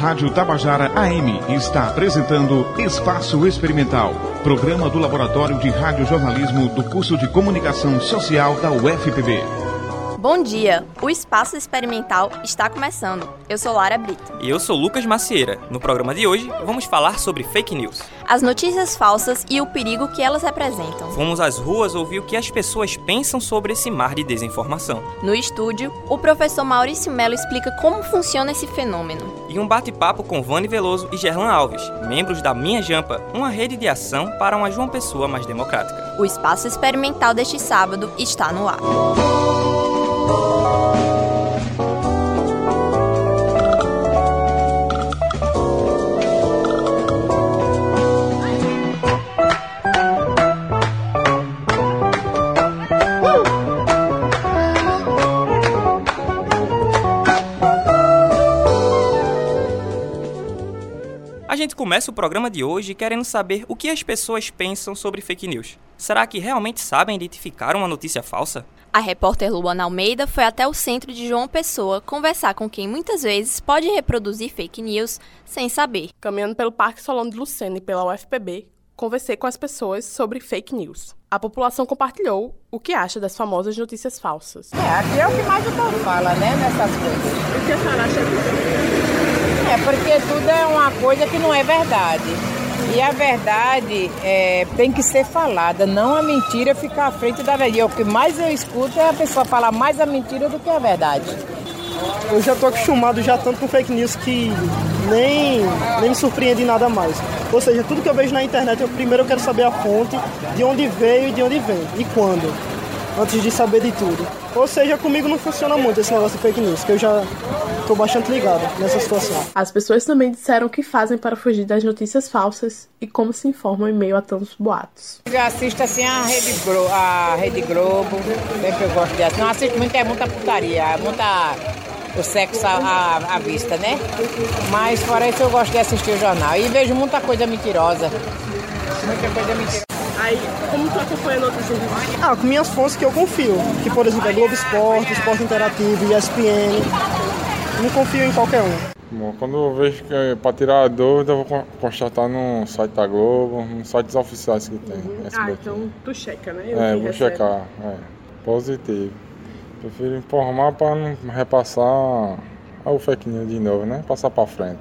Rádio Tabajara AM está apresentando Espaço Experimental, programa do Laboratório de Radiojornalismo do curso de Comunicação Social da UFPB. Bom dia! O Espaço Experimental está começando. Eu sou Lara Brito. E eu sou Lucas Macieira. No programa de hoje, vamos falar sobre fake news. As notícias falsas e o perigo que elas representam. Fomos às ruas ouvir o que as pessoas pensam sobre esse mar de desinformação. No estúdio, o professor Maurício Melo explica como funciona esse fenômeno. E um bate-papo com Vani Veloso e Gerlan Alves, membros da Minha Jampa, uma rede de ação para uma João Pessoa mais democrática. O Espaço Experimental deste sábado está no ar. Gente começa o programa de hoje querendo saber o que as pessoas pensam sobre fake news. Será que realmente sabem identificar uma notícia falsa? A repórter Luana Almeida foi até o centro de João Pessoa conversar com quem muitas vezes pode reproduzir fake news sem saber. Caminhando pelo Parque Solano de Lucena e pela UFPB, conversei com as pessoas sobre fake news. A população compartilhou o que acha das famosas notícias falsas. É, aqui é o que mais o povo fala, né, nessas coisas. O que a senhora acha disso? É porque tudo é uma coisa que não é verdade. E a verdade é, tem que ser falada, não a mentira ficar à frente da verdade. O que mais eu escuto é a pessoa falar mais a mentira do que a verdade. Eu já tô acostumado já tanto com fake news que nem, nem me surpreende nada mais. Ou seja, tudo que eu vejo na internet, eu primeiro eu quero saber a fonte, de onde veio e de onde vem, e quando, antes de saber de tudo. Ou seja, comigo não funciona muito esse negócio de fake news, que eu já tô bastante ligado nessa situação. As pessoas também disseram o que fazem para fugir das notícias falsas e como se informam em meio a tantos boatos. Eu assisto assim a Rede, Glo a Rede Globo, sempre eu gosto de assistir. Não assisto muito, é muita putaria, é muita o sexo à, à, à vista, né? Mas fora isso eu gosto de assistir o jornal. E vejo muita coisa mentirosa. Muita coisa mentirosa. Aí, como tu acompanha notícias de Ah, com minhas fontes que eu confio, que por exemplo é Globo Esporte, Esporte Interativo, ESPN. Não confio em qualquer um. Bom, quando eu vejo que é para tirar a dúvida, eu vou con- constatar no site da Globo, nos sites oficiais que tem. SBT. Ah, então tu checa, né? É, vou checar. É, positivo. Prefiro informar para não repassar o fake news de novo, né? Passar para frente.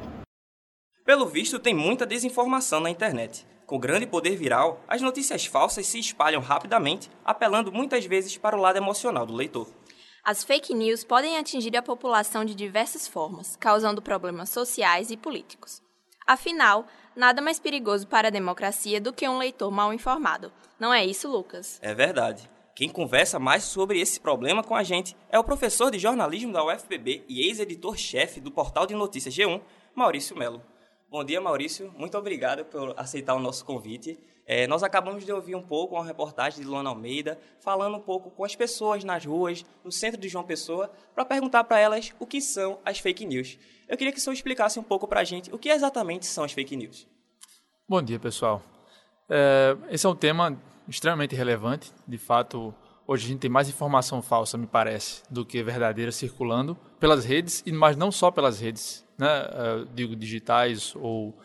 Pelo visto, tem muita desinformação na internet. Com grande poder viral, as notícias falsas se espalham rapidamente, apelando muitas vezes para o lado emocional do leitor. As fake news podem atingir a população de diversas formas, causando problemas sociais e políticos. Afinal, nada mais perigoso para a democracia do que um leitor mal informado. Não é isso, Lucas? É verdade. Quem conversa mais sobre esse problema com a gente é o professor de jornalismo da UFPB e ex-editor-chefe do portal de notícias G1, Maurício Melo. Bom dia, Maurício. Muito obrigado por aceitar o nosso convite. É, nós acabamos de ouvir um pouco uma reportagem de Luana Almeida, falando um pouco com as pessoas nas ruas, no centro de João Pessoa, para perguntar para elas o que são as fake news. Eu queria que o senhor explicasse um pouco para a gente o que exatamente são as fake news. Bom dia, pessoal. É, esse é um tema extremamente relevante. De fato, hoje a gente tem mais informação falsa, me parece, do que verdadeira circulando pelas redes, mas não só pelas redes, né, é, digo digitais ou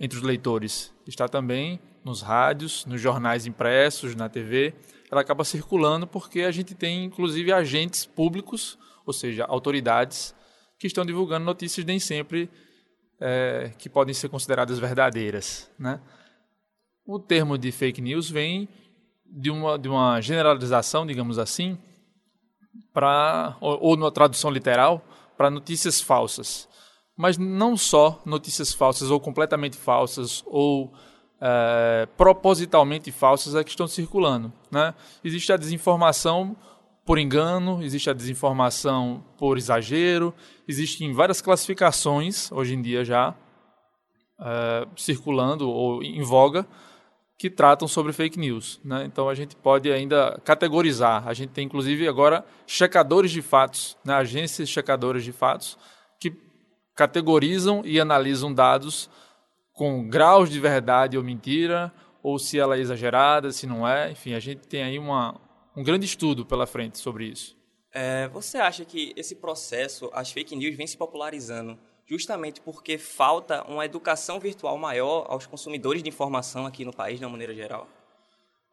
entre os leitores. Está também nos rádios, nos jornais impressos, na TV. Ela acaba circulando porque a gente tem, inclusive, agentes públicos, ou seja, autoridades, que estão divulgando notícias nem sempre é, que podem ser consideradas verdadeiras. Né? O termo de fake news vem de uma, de uma generalização, digamos assim, pra, ou, ou tradução literal, para notícias falsas. Mas não só notícias falsas ou completamente falsas ou é, propositalmente falsas é que estão circulando. Né? Existe a desinformação por engano, existe a desinformação por exagero, existem várias classificações hoje em dia já é, circulando ou em voga que tratam sobre fake news. Né? Então a gente pode ainda categorizar. A gente tem inclusive agora checadores de fatos, né? agências checadoras de fatos que categorizam e analisam dados com graus de verdade ou mentira, ou se ela é exagerada, se não é. Enfim, a gente tem aí uma, um grande estudo pela frente sobre isso. É, você acha que esse processo, as fake news, vem se popularizando justamente porque falta uma educação virtual maior aos consumidores de informação aqui no país, de uma maneira geral?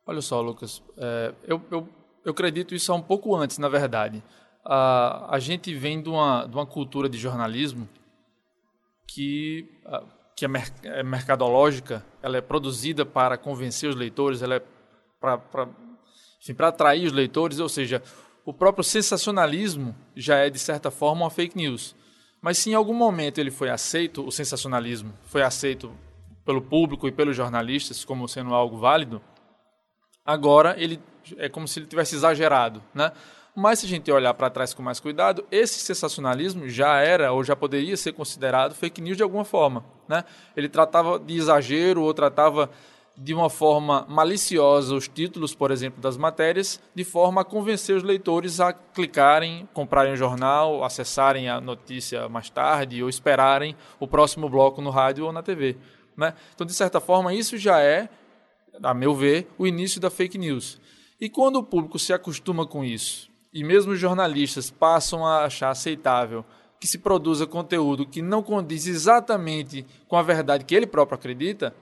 Olha só, Lucas, é, eu, eu, eu acredito isso há um pouco antes, na verdade. A, a gente vem de uma, de uma cultura de jornalismo que, que é, mer é mercadológica, ela é produzida para convencer os leitores, ela é para atrair os leitores, ou seja, o próprio sensacionalismo já é, de certa forma, uma fake news. Mas se em algum momento ele foi aceito, o sensacionalismo foi aceito pelo público e pelos jornalistas como sendo algo válido, agora ele é como se ele tivesse exagerado, né? Mas se a gente olhar para trás com mais cuidado, esse sensacionalismo já era ou já poderia ser considerado fake news de alguma forma, né? Ele tratava de exagero ou tratava de uma forma maliciosa os títulos, por exemplo, das matérias, de forma a convencer os leitores a clicarem, comprarem o jornal, acessarem a notícia mais tarde ou esperarem o próximo bloco no rádio ou na TV. Né? Então, de certa forma, isso já é, a meu ver, o início da fake news. E quando o público se acostuma com isso, e mesmo os jornalistas passam a achar aceitável que se produza conteúdo que não condiz exatamente com a verdade que ele próprio acredita,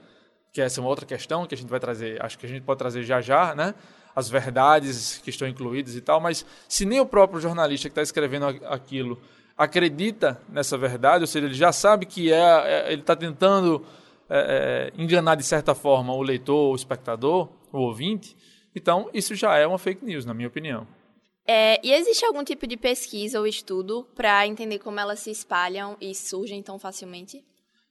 que essa é uma outra questão que a gente vai trazer, acho que a gente pode trazer já já, né? As verdades que estão incluídas e tal, mas se nem o próprio jornalista que está escrevendo aquilo acredita nessa verdade, ou seja, ele já sabe que é, é ele está tentando é, é, enganar de certa forma o leitor, o espectador, o ouvinte, então isso já é uma fake news, na minha opinião. É, e existe algum tipo de pesquisa ou estudo para entender como elas se espalham e surgem tão facilmente?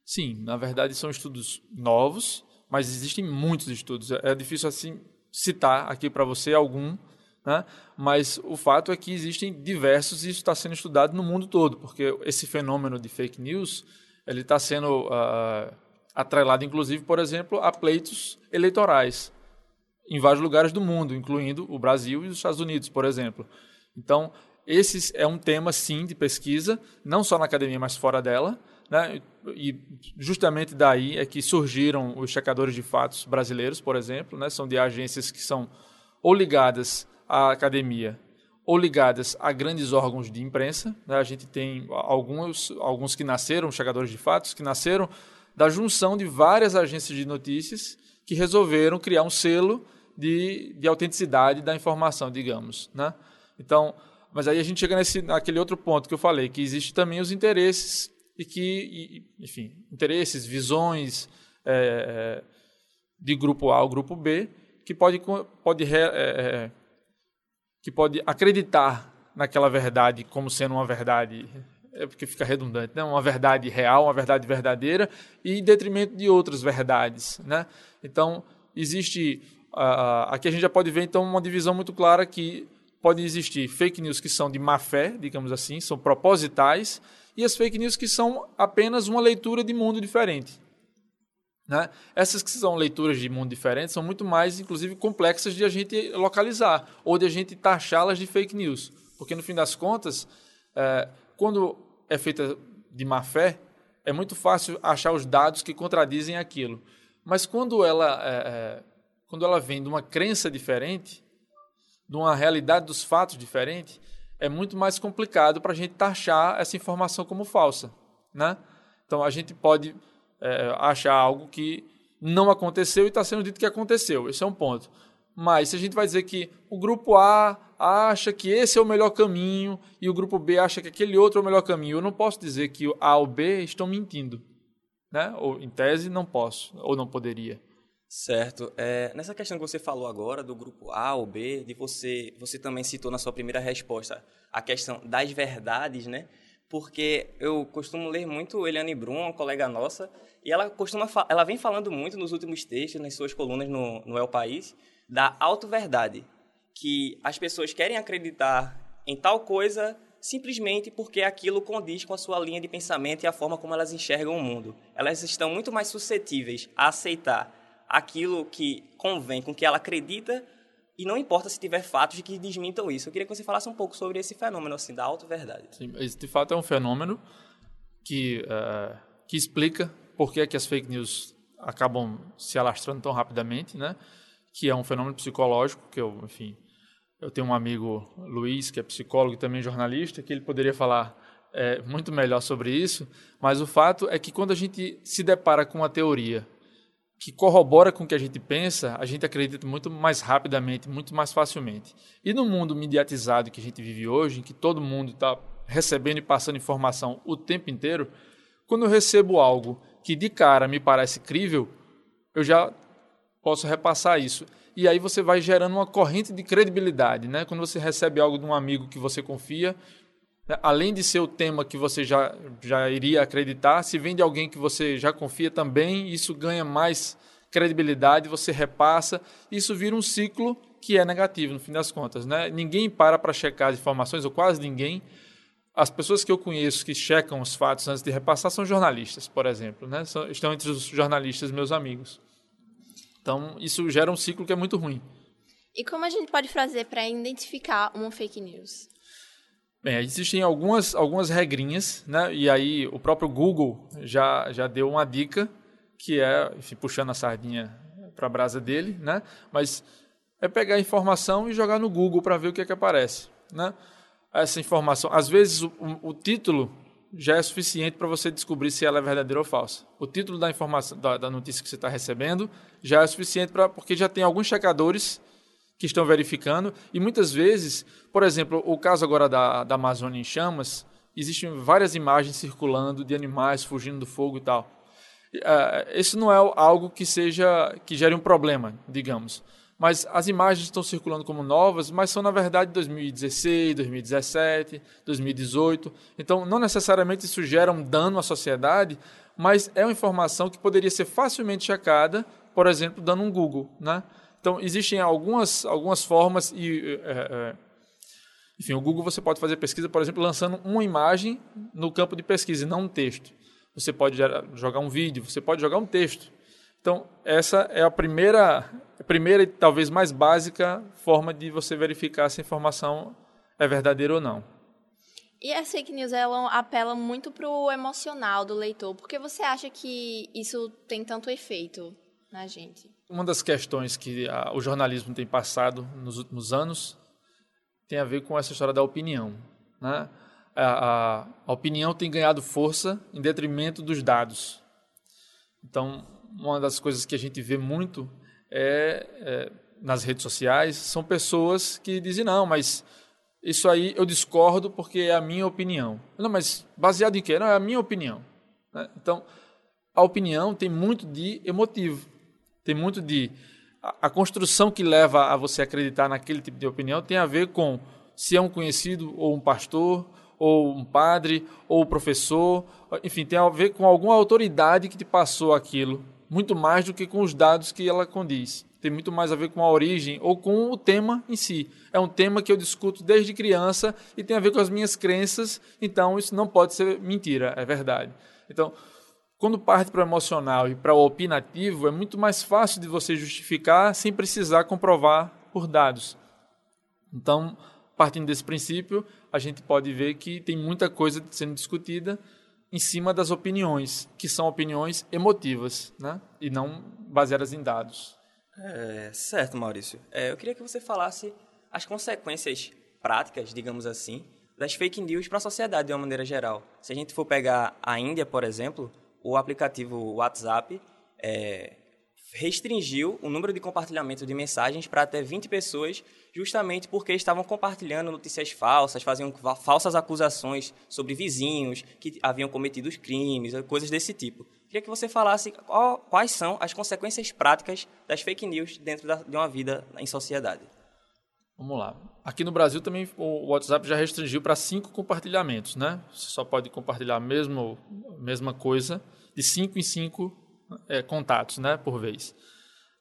Sim, na verdade são estudos novos mas existem muitos estudos. É, é difícil assim citar aqui para você algum, né? mas o fato é que existem diversos e isso está sendo estudado no mundo todo, porque esse fenômeno de fake news ele está sendo uh, atrelado, inclusive, por exemplo, a pleitos eleitorais em vários lugares do mundo, incluindo o Brasil e os Estados Unidos, por exemplo. Então, esse é um tema, sim, de pesquisa, não só na academia, mas fora dela, né? E justamente daí é que surgiram os checadores de fatos brasileiros, por exemplo, né? são de agências que são ou ligadas à academia ou ligadas a grandes órgãos de imprensa. Né? A gente tem alguns, alguns que nasceram, checadores de fatos, que nasceram da junção de várias agências de notícias que resolveram criar um selo de, de autenticidade da informação, digamos. Né? Então, mas aí a gente chega nesse, naquele outro ponto que eu falei, que existe também os interesses e que, enfim, interesses, visões é, é, de grupo A ou grupo B que pode, pode, é, é, que pode acreditar naquela verdade como sendo uma verdade, é porque fica redundante, né? uma verdade real, uma verdade verdadeira, e em detrimento de outras verdades. Né? Então, existe. Uh, aqui a gente já pode ver então uma divisão muito clara que pode existir fake news que são de má fé, digamos assim, são propositais, e as fake news que são apenas uma leitura de mundo diferente. Né? Essas que são leituras de mundo diferente são muito mais, inclusive, complexas de a gente localizar ou de a gente taxá-las de fake news. Porque, no fim das contas, é, quando é feita de má fé, é muito fácil achar os dados que contradizem aquilo. Mas quando ela, é, é, quando ela vem de uma crença diferente, de uma realidade dos fatos diferente, é muito mais complicado para a gente taxar essa informação como falsa. Né? Então, a gente pode é, achar algo que não aconteceu e está sendo dito que aconteceu. Esse é um ponto. Mas se a gente vai dizer que o grupo A acha que esse é o melhor caminho e o grupo B acha que aquele outro é o melhor caminho, eu não posso dizer que o A ou B estão mentindo. Né? Ou, em tese, não posso, ou não poderia. Certo. É, nessa questão que você falou agora do grupo A ou B, de você, você também citou na sua primeira resposta a questão das verdades, né? Porque eu costumo ler muito Eliane Brum, uma colega nossa, e ela costuma ela vem falando muito nos últimos textos, nas suas colunas no, no El País, da auto-verdade, que as pessoas querem acreditar em tal coisa simplesmente porque aquilo condiz com a sua linha de pensamento e a forma como elas enxergam o mundo. Elas estão muito mais suscetíveis a aceitar aquilo que convém com que ela acredita e não importa se tiver fatos que desmintam isso. Eu queria que você falasse um pouco sobre esse fenômeno assim da auto-verdade. Sim, esse de fato é um fenômeno que, uh, que explica por que, é que as fake news acabam se alastrando tão rapidamente, né? que é um fenômeno psicológico, que eu, enfim, eu tenho um amigo, Luiz, que é psicólogo e também jornalista, que ele poderia falar é, muito melhor sobre isso, mas o fato é que quando a gente se depara com uma teoria que corrobora com o que a gente pensa, a gente acredita muito mais rapidamente, muito mais facilmente. E no mundo mediatizado que a gente vive hoje, em que todo mundo está recebendo e passando informação o tempo inteiro, quando eu recebo algo que de cara me parece crível, eu já posso repassar isso. E aí você vai gerando uma corrente de credibilidade, né? Quando você recebe algo de um amigo que você confia? Além de ser o tema que você já, já iria acreditar, se vem de alguém que você já confia também, isso ganha mais credibilidade, você repassa, isso vira um ciclo que é negativo no fim das contas, né? Ninguém para para checar as informações, ou quase ninguém. As pessoas que eu conheço que checam os fatos antes de repassar são jornalistas, por exemplo, né? São, estão entre os jornalistas meus amigos. Então, isso gera um ciclo que é muito ruim. E como a gente pode fazer para identificar uma fake news? Bem, existem algumas, algumas regrinhas, né? E aí o próprio Google já, já deu uma dica, que é, enfim, puxando a sardinha para a brasa dele, né? Mas é pegar a informação e jogar no Google para ver o que é que aparece, né? Essa informação, às vezes o, o título já é suficiente para você descobrir se ela é verdadeira ou falsa. O título da informação da, da notícia que você está recebendo já é suficiente para porque já tem alguns checadores que estão verificando. E muitas vezes, por exemplo, o caso agora da, da Amazônia em chamas, existem várias imagens circulando de animais fugindo do fogo e tal. Uh, isso não é algo que seja que gere um problema, digamos. Mas as imagens estão circulando como novas, mas são na verdade 2016, 2017, 2018. Então, não necessariamente isso gera um dano à sociedade, mas é uma informação que poderia ser facilmente checada, por exemplo, dando um Google, né? Então, existem algumas, algumas formas e... É, é, enfim, o Google você pode fazer pesquisa, por exemplo, lançando uma imagem no campo de pesquisa e não um texto. Você pode jogar um vídeo, você pode jogar um texto. Então, essa é a primeira, a primeira e talvez mais básica forma de você verificar se a informação é verdadeira ou não. E as fake news ela apela muito para o emocional do leitor. Por que você acha que isso tem tanto efeito na gente? Uma das questões que a, o jornalismo tem passado nos últimos anos tem a ver com essa história da opinião. Né? A, a, a opinião tem ganhado força em detrimento dos dados. Então, uma das coisas que a gente vê muito é, é, nas redes sociais são pessoas que dizem não, mas isso aí eu discordo porque é a minha opinião. Não, mas baseado em quê? Não, é a minha opinião. Né? Então, a opinião tem muito de emotivo. Tem muito de. A, construção que leva a você acreditar naquele tipo de opinião tem a ver com se é um conhecido ou um pastor, ou um padre, ou um professor, enfim, tem a ver com alguma autoridade que te passou aquilo, muito mais do que com os dados que ela condiz. Tem muito mais a ver com a origem ou com o tema em si. É um tema que eu discuto desde criança e tem a ver com as minhas crenças, então isso não pode ser mentira, é verdade. Então, quando parte para o emocional e para o opinativo, é muito mais fácil de você justificar sem precisar comprovar por dados. Então, partindo desse princípio, a gente pode ver que tem muita coisa sendo discutida em cima das opiniões, que são opiniões emotivas, né? e não baseadas em dados. É, certo, Maurício. É, eu queria que você falasse as consequências práticas, digamos assim, das fake news para a sociedade de uma maneira geral. Se a gente for pegar a Índia, por exemplo, o aplicativo WhatsApp é, restringiu o número de compartilhamento de mensagens para até 20 pessoas, justamente porque estavam compartilhando notícias falsas, faziam falsas acusações sobre vizinhos que haviam cometido crimes, coisas desse tipo. Queria que você falasse qual, quais são as consequências práticas das fake news dentro da, de uma vida em sociedade. Vamos lá. Aqui no Brasil também o WhatsApp já restringiu para cinco compartilhamentos, né? Você só pode compartilhar a mesma, mesma coisa de cinco em cinco é, contatos, né, por vez.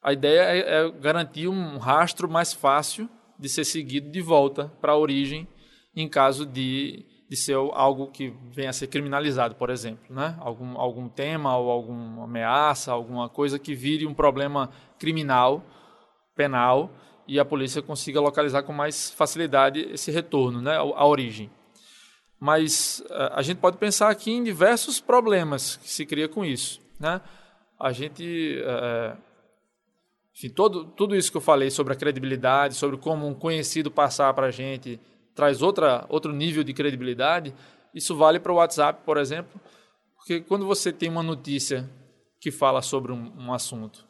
A ideia é, é garantir um rastro mais fácil de ser seguido de volta para a origem em caso de, de ser algo que venha a ser criminalizado, por exemplo, né? algum, algum tema ou alguma ameaça, alguma coisa que vire um problema criminal, penal, e a polícia consiga localizar com mais facilidade esse retorno, né, a origem. Mas eh, a gente pode pensar aqui em diversos problemas que se cria com isso. Né? A gente, é, enfim, todo, tudo isso que eu falei sobre a credibilidade, sobre como um conhecido passar para a gente traz outra, outro nível de credibilidade, Isso vale para o WhatsApp, por exemplo, porque quando você tem uma notícia que fala sobre um, um assunto,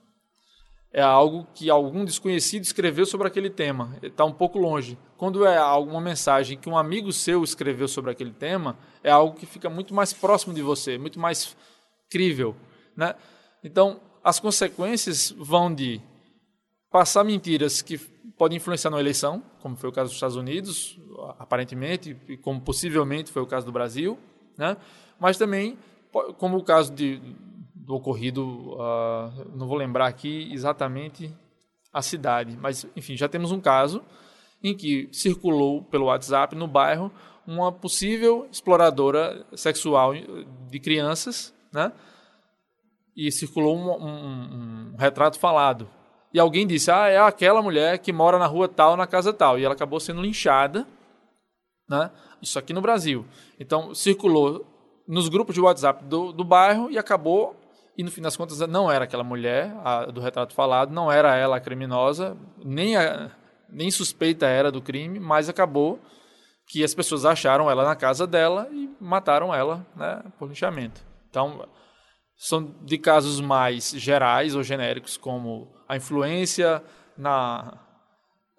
é algo que algum desconhecido escreveu sobre aquele tema, está um pouco longe. Quando é alguma mensagem que um amigo seu escreveu sobre aquele tema, é algo que fica muito mais próximo de você, muito mais crível. Né? Então, as consequências vão de passar mentiras que podem influenciar na eleição, como foi o caso dos Estados Unidos, aparentemente, e como possivelmente foi o caso do Brasil, né? mas também como o caso de, do ocorrido, uh, não vou lembrar aqui exatamente a cidade, mas enfim, já temos um caso em que circulou pelo WhatsApp no bairro uma possível exploradora sexual de crianças, né? E circulou um, um, um retrato falado. E alguém disse: Ah, é aquela mulher que mora na rua tal, na casa tal. E ela acabou sendo linchada, né? Isso aqui no Brasil. Então, circulou nos grupos de WhatsApp do, do bairro e acabou e no fim das contas não era aquela mulher a, do retrato falado, não era ela a criminosa, nem, a, nem suspeita era do crime, mas acabou que as pessoas acharam ela na casa dela e mataram ela né, por linchamento. Então, são de casos mais gerais ou genéricos, como a influência na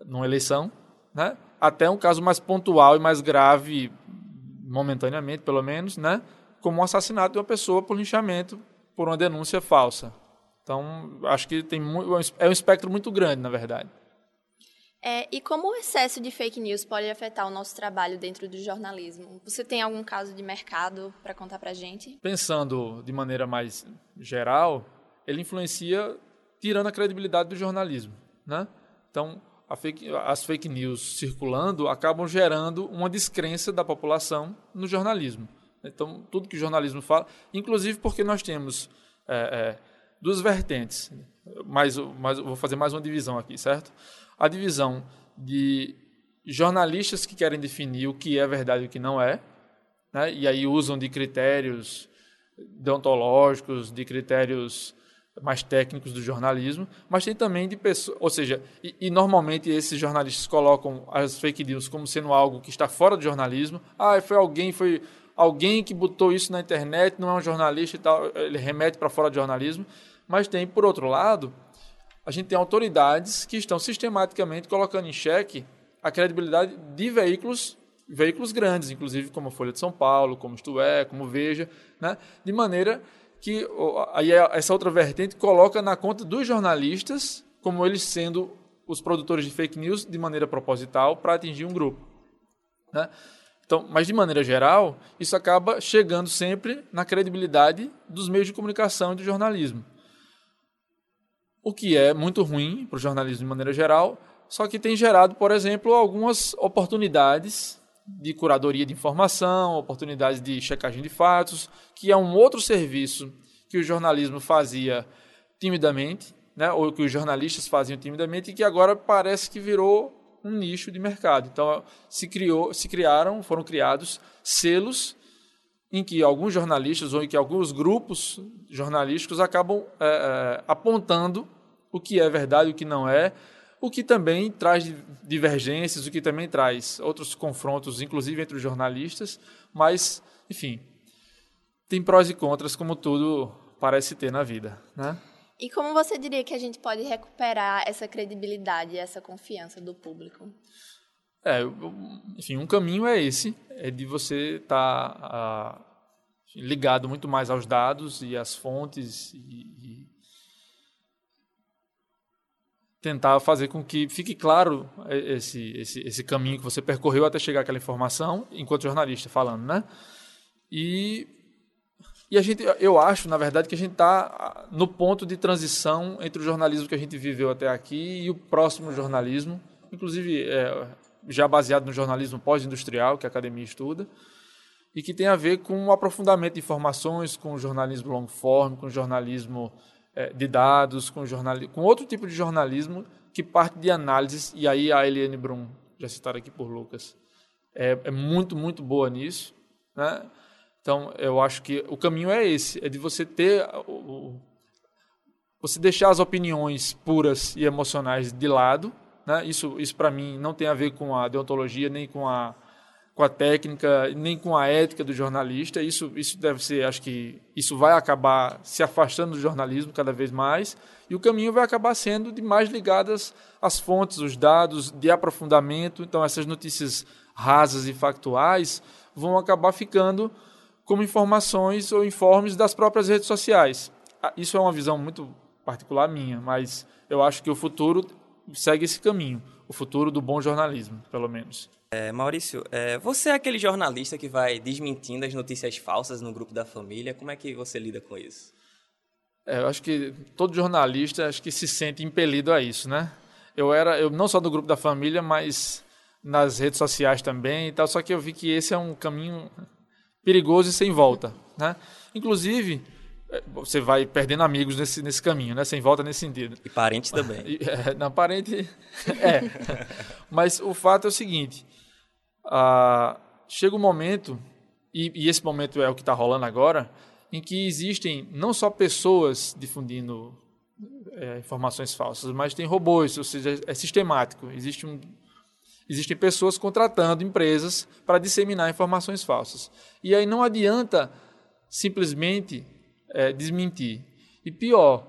numa eleição, né, até um caso mais pontual e mais grave, momentaneamente pelo menos, né, como o assassinato de uma pessoa por linchamento por uma denúncia falsa. Então, acho que tem é um espectro muito grande, na verdade. É, e como o excesso de fake news pode afetar o nosso trabalho dentro do jornalismo? Você tem algum caso de mercado para contar para a gente? Pensando de maneira mais geral, ele influencia tirando a credibilidade do jornalismo, né? Então, fake, as fake news circulando acabam gerando uma descrença da população no jornalismo. Então, tudo que o jornalismo fala, inclusive porque nós temos é, é, duas vertentes, mas, vou fazer mais uma divisão aqui, certo? A divisão de jornalistas que querem definir o que é verdade e o que não é, né? e aí usam de critérios deontológicos, de critérios mais técnicos do jornalismo, mas tem também de pessoas, ou seja, e, e, normalmente esses jornalistas colocam as fake news como sendo algo que está fora do jornalismo. Ah, foi alguém, foi alguém que botou isso na internet, não é um jornalista e tal, ele remete para fora do jornalismo. Mas tem, por outro lado, a gente tem autoridades que estão sistematicamente colocando em xeque a credibilidade de veículos veículos grandes, inclusive como a Folha de São Paulo, como Isto É, como Veja, né? de maneira que aí é, essa outra vertente coloca na conta dos jornalistas como eles sendo os produtores de fake news de maneira proposital para atingir um grupo. Né? Então, mas de maneira geral, isso acaba chegando sempre na credibilidade dos meios de comunicação e do jornalismo. O que é muito ruim para o jornalismo de maneira geral, só que tem gerado, por exemplo, algumas oportunidades de curadoria de informação, oportunidades de checagem de fatos, que é um outro serviço que o jornalismo fazia timidamente, né, ou que os jornalistas faziam timidamente e que agora parece que virou um nicho de mercado. Então se criou, se criaram, foram criados selos em que alguns jornalistas ou em que alguns grupos jornalísticos acabam é, é, apontando o que é verdade e o que não é, o que também traz divergências, o que também traz outros confrontos, inclusive entre os jornalistas, mas, enfim, tem prós e contras, como tudo parece ter na vida, né? E como você diria que a gente pode recuperar essa credibilidade, essa confiança do público? É, enfim, um caminho é esse, é de você estar tá, ligado muito mais aos dados e às fontes e, e, tentar fazer com que fique claro esse, esse, esse caminho que você percorreu até chegar àquela informação, enquanto jornalista falando, né? E e a gente, eu acho, na verdade, que a gente está no ponto de transição entre o jornalismo que a gente viveu até aqui e o próximo jornalismo, inclusive é, já baseado no jornalismo pós-industrial, que a academia estuda, e que tem a ver com o aprofundamento de informações, com o jornalismo long form, com o jornalismo é, de dados, com, jornalismo, com outro tipo de jornalismo que parte de análises, e aí a Eliane Brum, já citada aqui por Lucas, é, é muito, muito boa nisso, né? Então, eu acho que o caminho é esse, é de você ter o, você deixar as opiniões puras e emocionais de lado, né? Isso, isso para mim não tem a ver com a deontologia nem com a com a técnica, nem com a ética do jornalista. Isso, isso deve ser, acho que isso vai acabar se afastando do jornalismo cada vez mais e o caminho vai acabar sendo de mais ligadas às fontes, os dados de aprofundamento. Então, essas notícias rasas e factuais vão acabar ficando como informações ou informes das próprias redes sociais. Ah, isso é uma visão muito particular minha, mas eu acho que o futuro segue esse caminho, o futuro do bom jornalismo, pelo menos. É, Maurício, é, você é aquele jornalista que vai desmentindo as notícias falsas no grupo da família. Como é que você lida com isso? É, eu acho que todo jornalista acho que se sente impelido a isso, né? Eu era, eu não só do grupo da família, mas nas redes sociais também e tal. Só que eu vi que esse é um caminho perigoso e sem volta, né? Inclusive é, você vai perdendo amigos nesse, nesse caminho, né? Sem volta nesse sentido. E parentes também. É, não, parente é. Mas o fato é o seguinte: ah, chega um momento, e, e, esse momento é o que está rolando agora, em que existem não só pessoas difundindo é, informações falsas, mas tem robôs, ou seja, é sistemático. Existe um, existem pessoas contratando empresas para disseminar informações falsas. E aí não adianta simplesmente é, desmentir. E pior,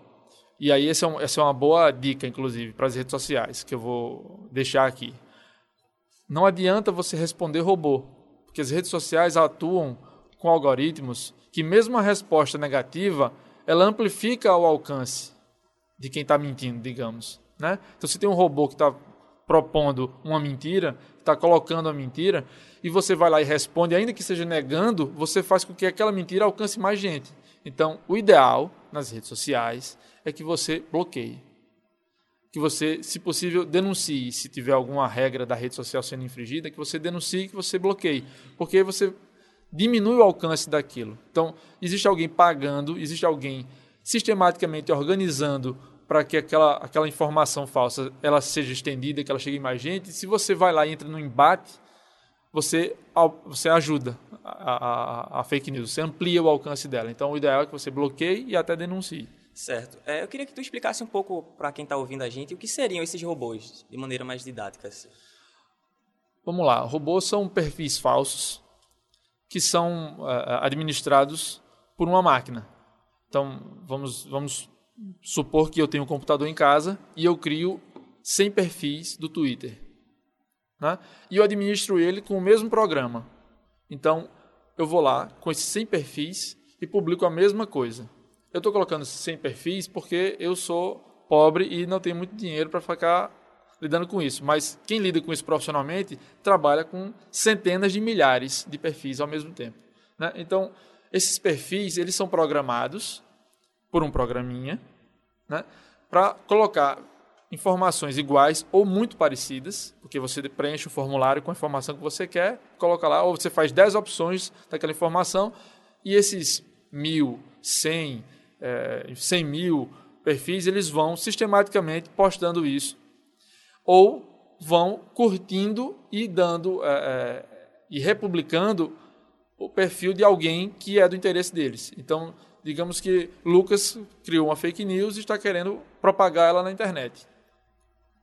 e aí essa é, um, essa é uma boa dica, inclusive, para as redes sociais, que eu vou deixar aqui. Não adianta você responder robô, porque as redes sociais atuam com algoritmos que mesmo a resposta negativa, ela amplifica o alcance de quem está mentindo, digamos. Né? Então, se tem um robô que está propondo uma mentira, está colocando a mentira, e você vai lá e responde, ainda que seja negando, você faz com que aquela mentira alcance mais gente. Então, o ideal nas redes sociais é que você bloqueie que você, se possível, denuncie. Se tiver alguma regra da rede social sendo infringida, que você denuncie, que você bloqueie. Porque você diminui o alcance daquilo. Então, existe alguém pagando, existe alguém sistematicamente organizando para que aquela, aquela informação falsa ela seja estendida, que ela chegue em mais gente. Se você vai lá e entra no embate, você, você ajuda a, a, a fake news, você amplia o alcance dela. Então, o ideal é que você bloqueie e até denuncie. Certo. É, eu queria que tu explicasse um pouco para quem está ouvindo a gente o que seriam esses robôs, de maneira mais didática. Assim. Vamos lá. Robôs são perfis falsos que são uh, administrados por uma máquina. Então, vamos, vamos supor que eu tenho um computador em casa e eu crio 100 perfis do Twitter. Né? E eu administro ele com o mesmo programa. Então, eu vou lá com esses 100 perfis e publico a mesma coisa. Eu estou colocando 100 perfis porque eu sou pobre e não tenho muito dinheiro para ficar lidando com isso. Mas quem lida com isso profissionalmente trabalha com centenas de milhares de perfis ao mesmo tempo. Né? Então, esses perfis eles são programados por um programinha né? para colocar informações iguais ou muito parecidas, porque você preenche o formulário com a informação que você quer, coloca lá, ou você faz 10 opções daquela informação, e esses mil, cem, é, 100 mil perfis, eles vão sistematicamente postando isso. Ou vão curtindo e dando é, é, e republicando o perfil de alguém que é do interesse deles. Então, digamos que Lucas criou uma fake news e está querendo propagar ela na internet.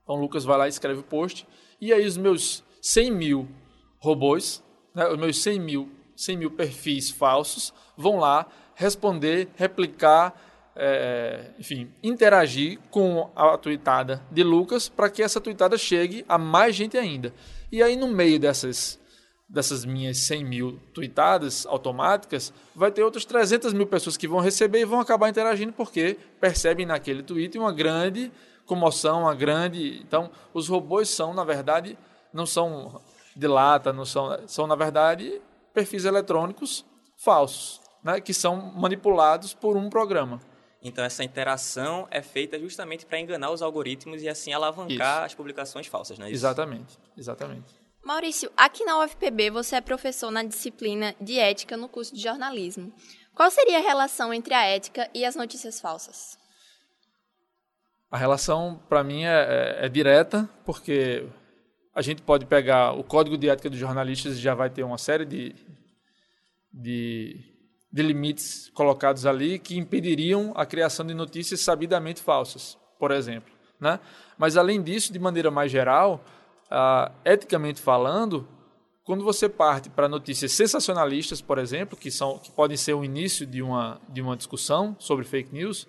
Então, Lucas vai lá e escreve o post, e aí os meus 100 mil robôs, né, os meus 100 mil, 100 mil perfis falsos, vão lá responder, replicar, é, enfim, interagir com a tweetada de Lucas para que essa tweetada chegue a mais gente ainda. E aí, no meio dessas, dessas minhas 100 mil tweetadas automáticas, vai ter outras 300 mil pessoas que vão receber e vão acabar interagindo porque percebem naquele tweet uma grande comoção, uma grande. Então, os robôs são, na verdade, não são de lata, não são, são na verdade perfis eletrônicos falsos né, que são manipulados por um programa. Então essa interação é feita justamente para enganar os algoritmos e assim alavancar Isso. as publicações falsas, não é isso? Exatamente, exatamente. Maurício, aqui na UFPB você é professor na disciplina de ética no curso de jornalismo. Qual seria a relação entre a ética e as notícias falsas? A relação, para mim, é, é, é, direta, porque a gente pode pegar o código de ética dos jornalistas e já vai ter uma série de, de de limites colocados ali que impediriam a criação de notícias sabidamente falsas, por exemplo. Né? Mas, além disso, de maneira mais geral, uh, eticamente falando, quando você parte para notícias sensacionalistas, por exemplo, que, são, que podem ser o início de uma, de uma discussão sobre fake news,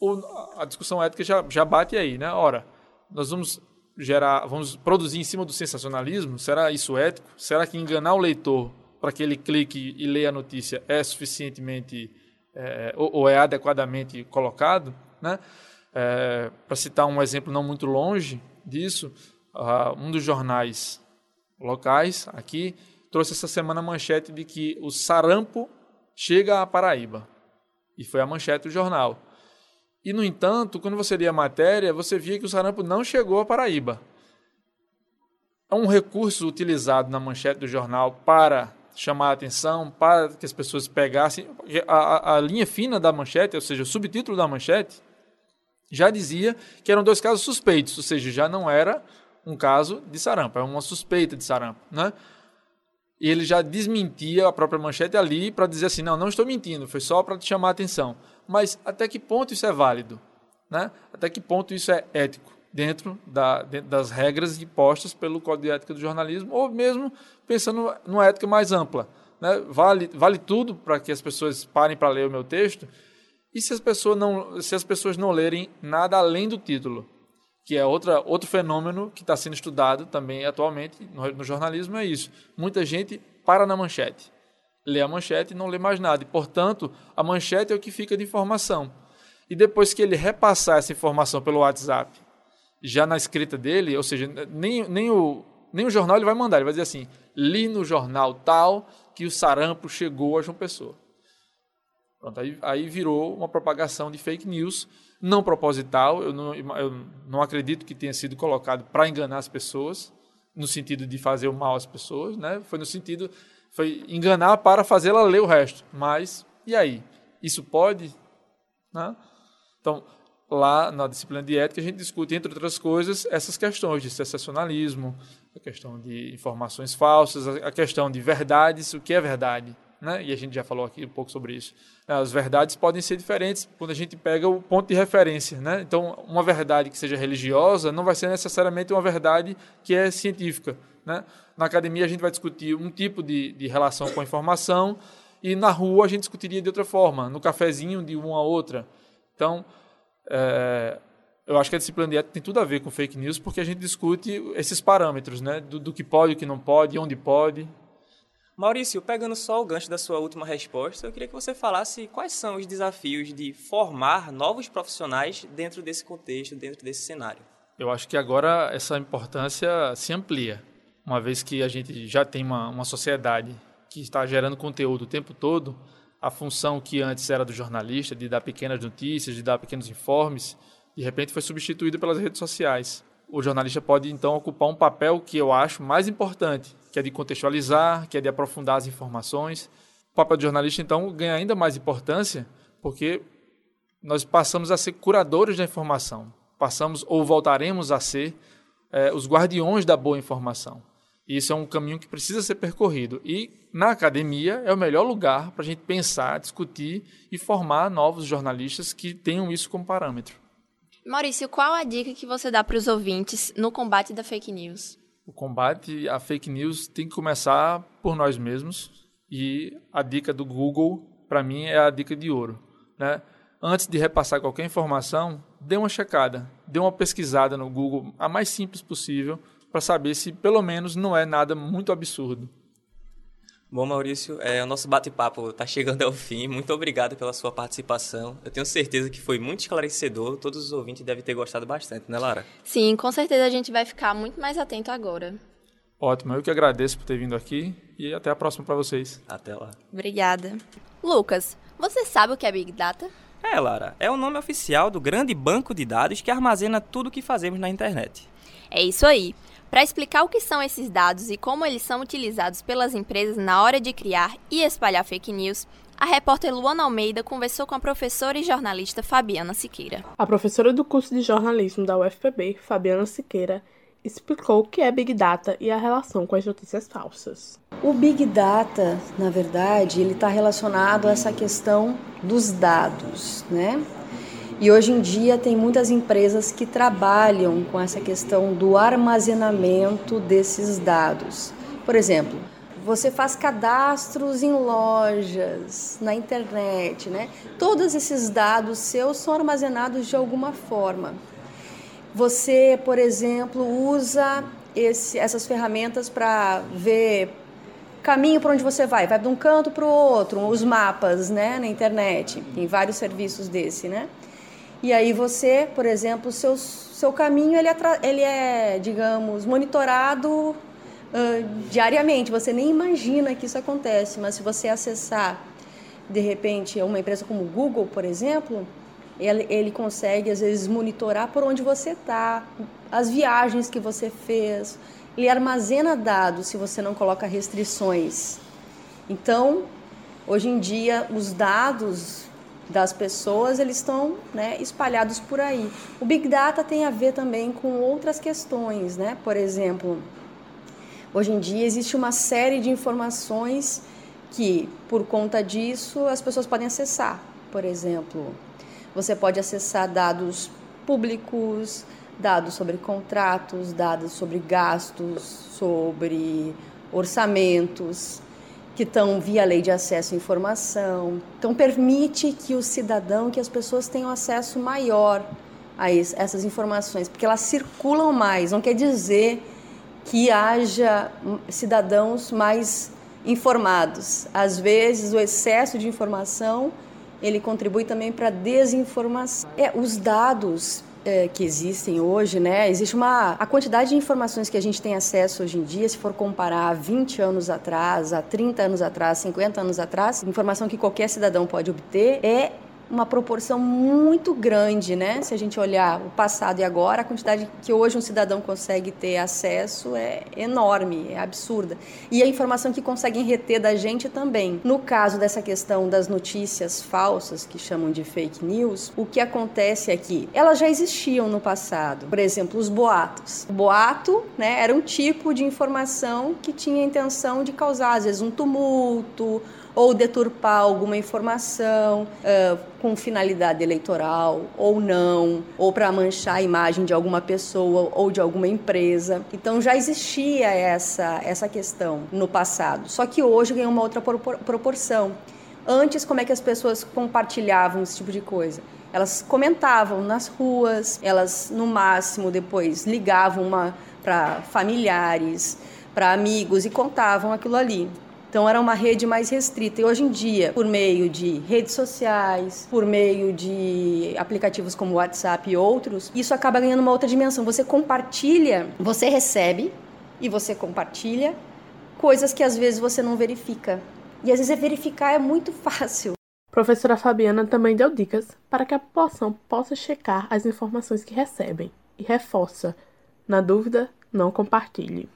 o, a discussão ética já, já bate aí, né? Ora, nós vamos gerar, vamos produzir em cima do sensacionalismo? Será isso ético? Será que enganar o leitor para que ele clique e leia a notícia é suficientemente é, ou, ou, é adequadamente colocado? Né? É, para citar um exemplo não muito longe disso, uh, um dos jornais locais aqui trouxe essa semana a manchete de que o sarampo chega à Paraíba. E foi a manchete do jornal. E, no entanto, quando você lia a matéria, você via que o sarampo não chegou à Paraíba. É um recurso utilizado na manchete do jornal para chamar a atenção, para que as pessoas pegassem. A, a, a linha fina da manchete, ou seja, o subtítulo da manchete, já dizia que eram dois casos suspeitos, ou seja, já não era um caso de sarampo, é uma suspeita de sarampo, né? E ele já desmentia a própria manchete ali para dizer assim, não, não estou mentindo, foi só para te chamar a atenção mas até que ponto isso é válido? Né? Até que ponto isso é ético dentro, da, dentro das regras impostas pelo Código de Ética do Jornalismo, ou mesmo pensando numa ética mais ampla. Né? Vale, vale tudo para que as pessoas parem para ler o meu texto? E se as, pessoas não, se as pessoas não lerem nada além do título? Que é outra, outro fenômeno que está sendo estudado também atualmente no, no jornalismo, é isso. Muita gente para na manchete lê a manchete e não lê mais nada. E, portanto, a manchete é o que fica de informação. E depois que ele repassar essa informação pelo WhatsApp, já na escrita dele, ou seja, nem, nem, o, nem o jornal ele vai mandar, ele vai dizer assim: li no jornal tal que o sarampo chegou a João Pessoa. Pronto, aí, aí virou uma propagação de fake news não proposital. Eu não, eu não acredito que tenha sido colocado para enganar as pessoas, no sentido de fazer o mal às pessoas, né? Foi no sentido foi enganar para fazê-la ler o resto. Mas, e aí? Isso pode? Né? Então, lá na disciplina de ética, a gente discute, entre outras coisas, essas questões de sensacionalismo, a questão de informações falsas, a questão de verdades, o que é verdade. Né? E a gente já falou aqui um pouco sobre isso. As verdades podem ser diferentes quando a gente pega o ponto de referência. Né? Então, uma verdade que seja religiosa não vai ser necessariamente uma verdade que é científica. Né? Na academia a gente vai discutir um tipo de, de relação com a informação e na rua a gente discutiria de outra forma, no cafezinho de uma a outra. Então, é, eu acho que a disciplina de ética tem tudo a ver com fake news porque a gente discute esses parâmetros, né? Do, do que pode, o que não pode, onde pode. Maurício, pegando só o gancho da sua última resposta, eu queria que você falasse quais são os desafios de formar novos profissionais dentro desse contexto, dentro desse cenário. Eu acho que agora essa importância se amplia uma vez que a gente já tem uma, uma sociedade que está gerando conteúdo o tempo todo, a função que antes era do jornalista, de dar pequenas notícias, de dar pequenos informes, de repente foi substituída pelas redes sociais. O jornalista pode então ocupar um papel que eu acho mais importante, que é de contextualizar, que é de aprofundar as informações. O papel do jornalista então ganha ainda mais importância, porque nós passamos a ser curadores da informação, passamos ou voltaremos a ser é, os guardiões da boa informação. Isso é um caminho que precisa ser percorrido. E na academia é o melhor lugar para a gente pensar, discutir e formar novos jornalistas que tenham isso como parâmetro. Maurício, qual a dica que você dá para os ouvintes no combate da fake news? O combate à fake news tem que começar por nós mesmos e a dica do Google, para mim, é a dica de ouro. Né? Antes de repassar qualquer informação, dê uma checada, dê uma pesquisada no Google, a mais simples possível, para saber se pelo menos não é nada muito absurdo. Bom, Maurício, é, o nosso bate-papo está chegando ao fim. Muito obrigado pela sua participação. Eu tenho certeza que foi muito esclarecedor. Todos os ouvintes devem ter gostado bastante, né, Lara? Sim, com certeza a gente vai ficar muito mais atento agora. Ótimo, eu que agradeço por ter vindo aqui e até a próxima para vocês. Até lá. Obrigada. Lucas, você sabe o que é Big Data? É, Lara, é o nome oficial do grande banco de dados que armazena tudo o que fazemos na internet. É isso aí. Para explicar o que são esses dados e como eles são utilizados pelas empresas na hora de criar e espalhar fake news, a repórter Luana Almeida conversou com a professora e jornalista Fabiana Siqueira. A professora do curso de jornalismo da UFPB, Fabiana Siqueira, explicou o que é Big Data e a relação com as notícias falsas. O Big Data, na verdade, ele está relacionado a essa questão dos dados, né? E hoje em dia tem muitas empresas que trabalham com essa questão do armazenamento desses dados. Por exemplo, você faz cadastros em lojas, na internet, né? Todos esses dados seus são armazenados de alguma forma. Você, por exemplo, usa esse, essas ferramentas para ver caminho para onde você vai, vai de um canto para o outro, os mapas, né, na internet, tem vários serviços desse, né? E aí você, por exemplo, seu seu caminho ele é, ele é digamos, monitorado uh, diariamente. Você nem imagina que isso acontece, mas se você acessar, de repente, uma empresa como o Google, por exemplo, ele, ele consegue, às vezes, monitorar por onde você está, as viagens que você fez. Ele armazena dados se você não coloca restrições. Então, hoje em dia, os dados das pessoas eles estão né, espalhados por aí. O Big Data tem a ver também com outras questões, né? Por exemplo, Hoje em dia existe uma série de informações que, por conta disso, as pessoas podem acessar. Por exemplo, você pode acessar dados públicos, dados sobre contratos, dados sobre gastos, sobre orçamentos, que estão via lei de acesso à informação. Então, permite que o cidadão, que as pessoas tenham acesso maior a essas informações, porque elas circulam mais. Não quer dizer que haja cidadãos mais informados. Às vezes, o excesso de informação ele contribui também para a desinformação. É, os dados é, que existem hoje, né? Existe uma a quantidade de informações que a gente tem acesso hoje em dia, se for comparar a 20 anos atrás, a 30 anos atrás, 50 anos atrás, informação que qualquer cidadão pode obter é uma proporção muito grande, né? Se a gente olhar o passado e agora, a quantidade que hoje um cidadão consegue ter acesso é enorme, é absurda. E a informação que conseguem reter da gente também. No caso dessa questão das notícias falsas, que chamam de fake news, o que acontece é que elas já existiam no passado. Por exemplo, os boatos. O boato, né, era um tipo de informação que tinha a intenção de causar, às vezes, um tumulto, ou deturpar alguma informação uh, com finalidade eleitoral ou não, ou para manchar a imagem de alguma pessoa ou de alguma empresa. Então já existia essa, essa questão no passado, só que hoje ganhou uma outra proporção. Antes, como é que as pessoas compartilhavam esse tipo de coisa? Elas comentavam nas ruas, elas no máximo depois ligavam para familiares, para amigos e contavam aquilo ali. Então era uma rede mais restrita. E hoje em dia, por meio de redes sociais, por meio de aplicativos como WhatsApp e outros, isso acaba ganhando uma outra dimensão. Você compartilha, você recebe e você compartilha coisas que às vezes você não verifica. E às vezes verificar é muito fácil. Professora Fabiana também deu dicas para que a população possa checar as informações que recebem e reforça: na dúvida, não compartilhe.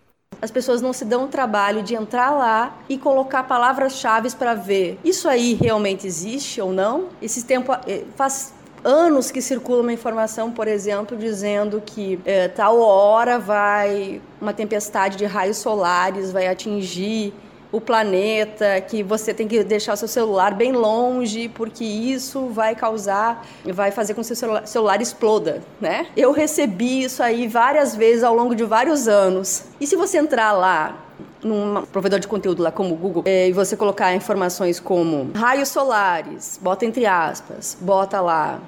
As pessoas não se dão o trabalho de entrar lá e colocar palavras-chave para ver isso aí realmente existe ou não. Esse tempo eh, faz anos que circula uma informação, por exemplo, dizendo que é, tal hora vai uma tempestade de raios solares vai atingir o planeta, que você tem que deixar o seu celular bem longe, porque isso vai causar, vai fazer com que o seu celular, celular exploda, né? Eu recebi isso aí várias vezes ao longo de vários anos. E se você entrar lá num provedor de conteúdo lá como o Google é, e você colocar informações como raios solares, bota entre aspas, bota lá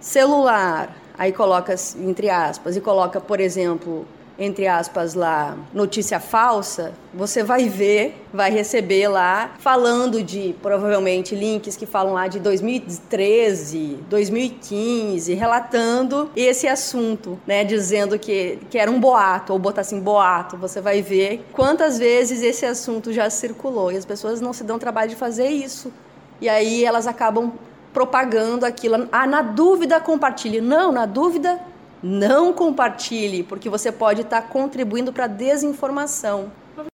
celular, aí coloca entre aspas e coloca, por exemplo, entre aspas, lá, notícia falsa, você vai ver, vai receber lá, falando de, provavelmente, links que falam lá de 2013, 2015, relatando esse assunto, né, dizendo que, que era um boato, ou botar assim, boato, você vai ver quantas vezes esse assunto já circulou, e as pessoas não se dão trabalho de fazer isso. E aí elas acabam propagando aquilo. Ah, na dúvida, compartilhe. Não, na dúvida, não compartilhe, porque você pode estar contribuindo para a desinformação.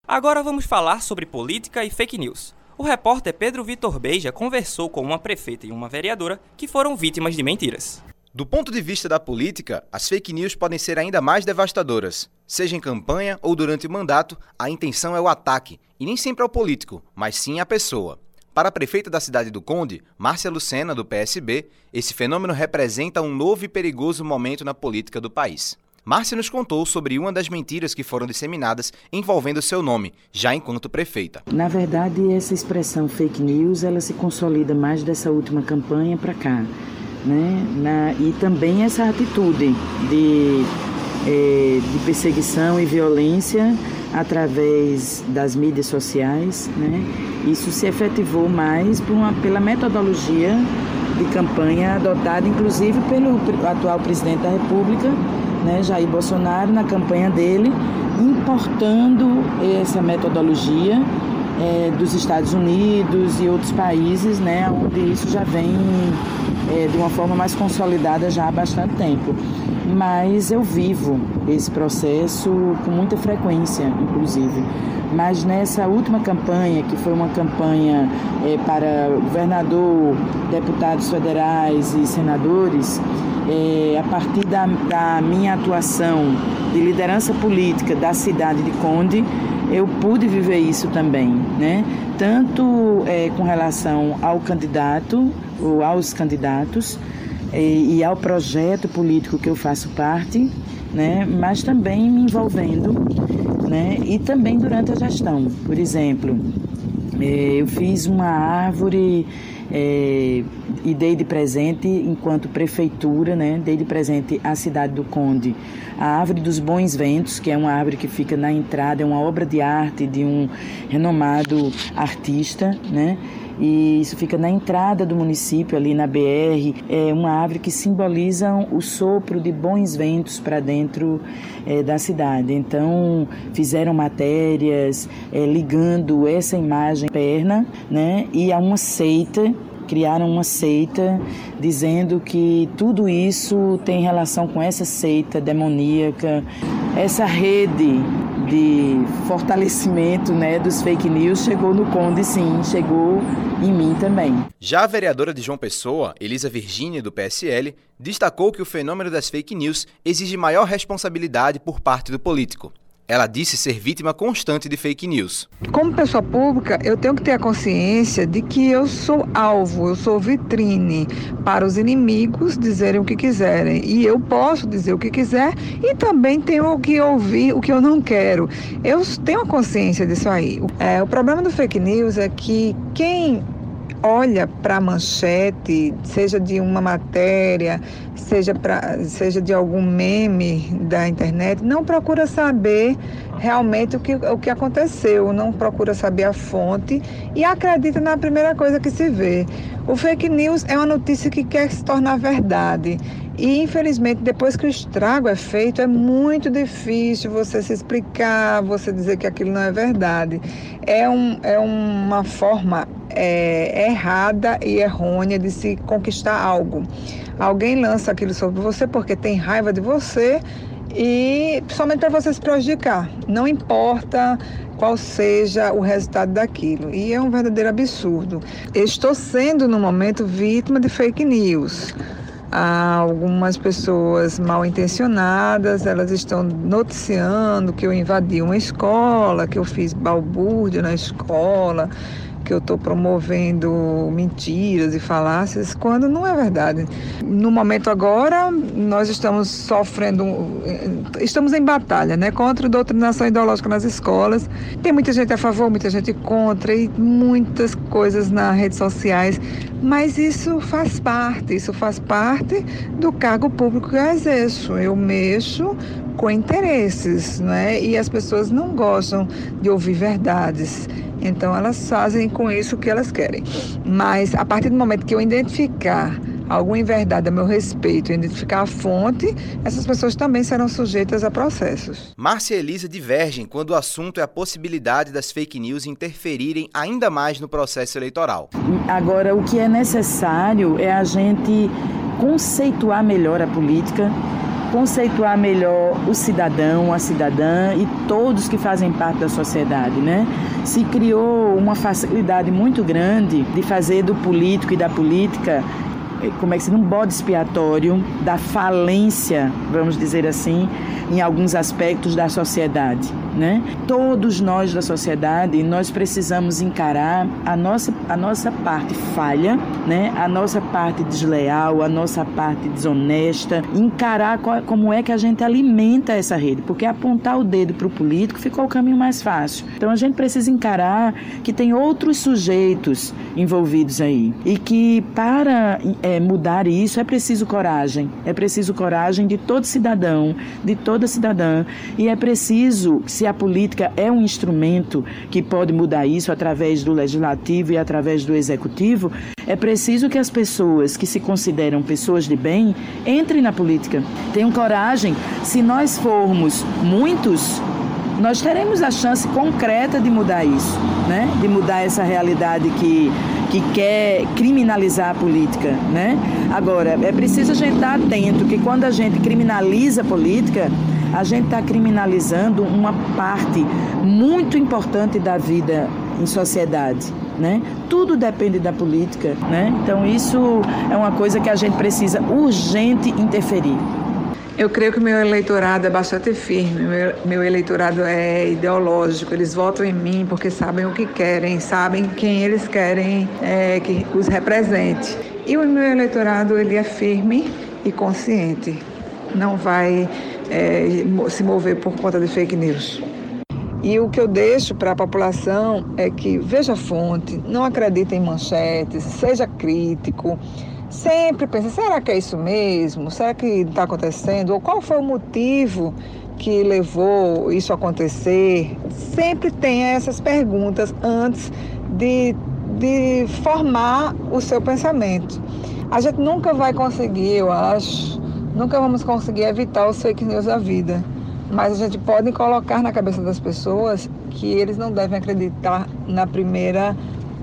Agora vamos falar sobre política e fake news. O repórter Pedro Vitor Beija conversou com uma prefeita e uma vereadora que foram vítimas de mentiras. Do ponto de vista da política, as fake news podem ser ainda mais devastadoras. Seja em campanha ou durante o mandato, a intenção é o ataque, e nem sempre ao político, mas sim à pessoa. Para a prefeita da cidade do Conde, Márcia Lucena, do PSB, esse fenômeno representa um novo e perigoso momento na política do país. Márcia nos contou sobre uma das mentiras que foram disseminadas envolvendo seu nome, já enquanto prefeita. Na verdade, essa expressão fake news, ela se consolida mais dessa última campanha para cá, né? Na, e também essa atitude de, é, de perseguição e violência através das mídias sociais, né? Isso se efetivou mais uma, pela metodologia de campanha adotada, inclusive pelo atual presidente da República, né, Jair Bolsonaro, na campanha dele, importando essa metodologia é, dos Estados Unidos e outros países, né, onde isso já vem é, de uma forma mais consolidada já há bastante tempo. Mas eu vivo esse processo com muita frequência, inclusive. Mas nessa última campanha, que foi uma campanha é, para governador, deputados federais e senadores, é, a partir da, da minha atuação de liderança política da cidade de Conde, eu pude viver isso também, né? Tanto é, com relação ao candidato ou aos candidatos e, e, ao projeto político que eu faço parte, né? Mas também me envolvendo, né? E também durante a gestão, por exemplo, é, eu fiz uma árvore é, e dei de presente, enquanto prefeitura, né, dei de presente à cidade do Conde a Árvore dos Bons Ventos, que é uma árvore que fica na entrada, é uma obra de arte de um renomado artista, né? e isso fica na entrada do município, ali na BR. É uma árvore que simboliza o sopro de bons ventos para dentro é, da cidade. Então, fizeram matérias é, ligando essa imagem perna né, e a uma seita criaram uma seita dizendo que tudo isso tem relação com essa seita demoníaca, essa rede de fortalecimento né, dos fake news chegou no Conde, sim, chegou em mim também. Já a vereadora de João Pessoa, Elisa Virgínia, do PSL, destacou que o fenômeno das fake news exige maior responsabilidade por parte do político. Ela disse ser vítima constante de fake news. Como pessoa pública, eu tenho que ter a consciência de que eu sou alvo, eu sou vitrine para os inimigos dizerem o que quiserem. E eu posso dizer o que quiser e também tenho que ouvir o que eu não quero. Eu tenho a consciência disso aí. É, o problema do fake news é que quem olha para a manchete, seja de uma matéria, seja, pra, seja de algum meme da internet, não procura saber realmente o que, o que aconteceu, não procura saber a fonte e acredita na primeira coisa que se vê. O fake news é uma notícia que quer se tornar verdade. E infelizmente, depois que o estrago é feito, é muito difícil você se explicar, você dizer que aquilo não é verdade. É, um, é uma forma é, errada e errônea de se conquistar algo. Alguém lança aquilo sobre você porque tem raiva de você e somente para você se prejudicar. Não importa qual seja o resultado daquilo. E é um verdadeiro absurdo. Estou sendo, no momento, vítima de fake news. Há algumas pessoas mal intencionadas, elas estão noticiando que eu invadi uma escola, que eu fiz balbúrdia na escola, que eu estou promovendo mentiras e falácias, quando não é verdade. No momento agora, nós estamos sofrendo, estamos em batalha né, contra a doutrinação ideológica nas escolas. Tem muita gente a favor, muita gente contra e muitas coisas nas redes sociais, mas isso faz parte, isso faz parte do cargo público que eu exerço. Eu mexo com interesses, né? E as pessoas não gostam de ouvir verdades. Então elas fazem com isso o que elas querem. Mas a partir do momento que eu identificar alguma inverdade a meu respeito, identificar a fonte, essas pessoas também serão sujeitas a processos. Márcia Elisa divergem quando o assunto é a possibilidade das fake news interferirem ainda mais no processo eleitoral. Agora, o que é necessário é a gente conceituar melhor a política conceituar melhor o cidadão, a cidadã e todos que fazem parte da sociedade, né? Se criou uma facilidade muito grande de fazer do político e da política eh, como é que se um bode expiatório da falência, vamos dizer assim, em alguns aspectos da sociedade. Né? Todos nós da sociedade, nós precisamos encarar a nossa, a nossa parte falha, né? A nossa parte desleal, a nossa parte desonesta, encarar qual, como é que a gente alimenta essa rede, porque apontar o dedo para o político ficou o caminho mais fácil. Então a gente precisa encarar que tem outros sujeitos envolvidos aí e que para é, mudar isso é preciso coragem, é preciso coragem de todo cidadão, de toda cidadã e é preciso, se a política é um instrumento que pode mudar isso através do legislativo e através do executivo, é preciso que as pessoas que se consideram pessoas de bem entrem na política, tenham coragem. Se nós formos muitos, nós teremos a chance concreta de mudar isso, né? De mudar essa realidade que que quer criminalizar a política, né? Agora, é preciso a gente estar atento que quando a gente criminaliza a política, a gente está criminalizando uma parte muito importante da vida em sociedade. Né? Tudo depende da política, né? Então isso é uma coisa que a gente precisa urgente interferir. Eu creio que meu eleitorado é bastante firme, meu, meu eleitorado é ideológico, eles votam em mim porque sabem o que querem, sabem quem eles querem é, que os represente. E o meu eleitorado ele é firme e consciente, não vai é, se mover por conta de fake news. E o que eu deixo para a população é que veja a fonte, não acredite em manchetes, seja crítico, sempre pense, será que é isso mesmo? Será que está acontecendo? Ou qual foi o motivo que levou isso a acontecer? Sempre tenha essas perguntas antes de, de formar o seu pensamento. A gente nunca vai conseguir, eu acho, nunca vamos conseguir evitar os fake news da vida mas a gente pode colocar na cabeça das pessoas que eles não devem acreditar na primeira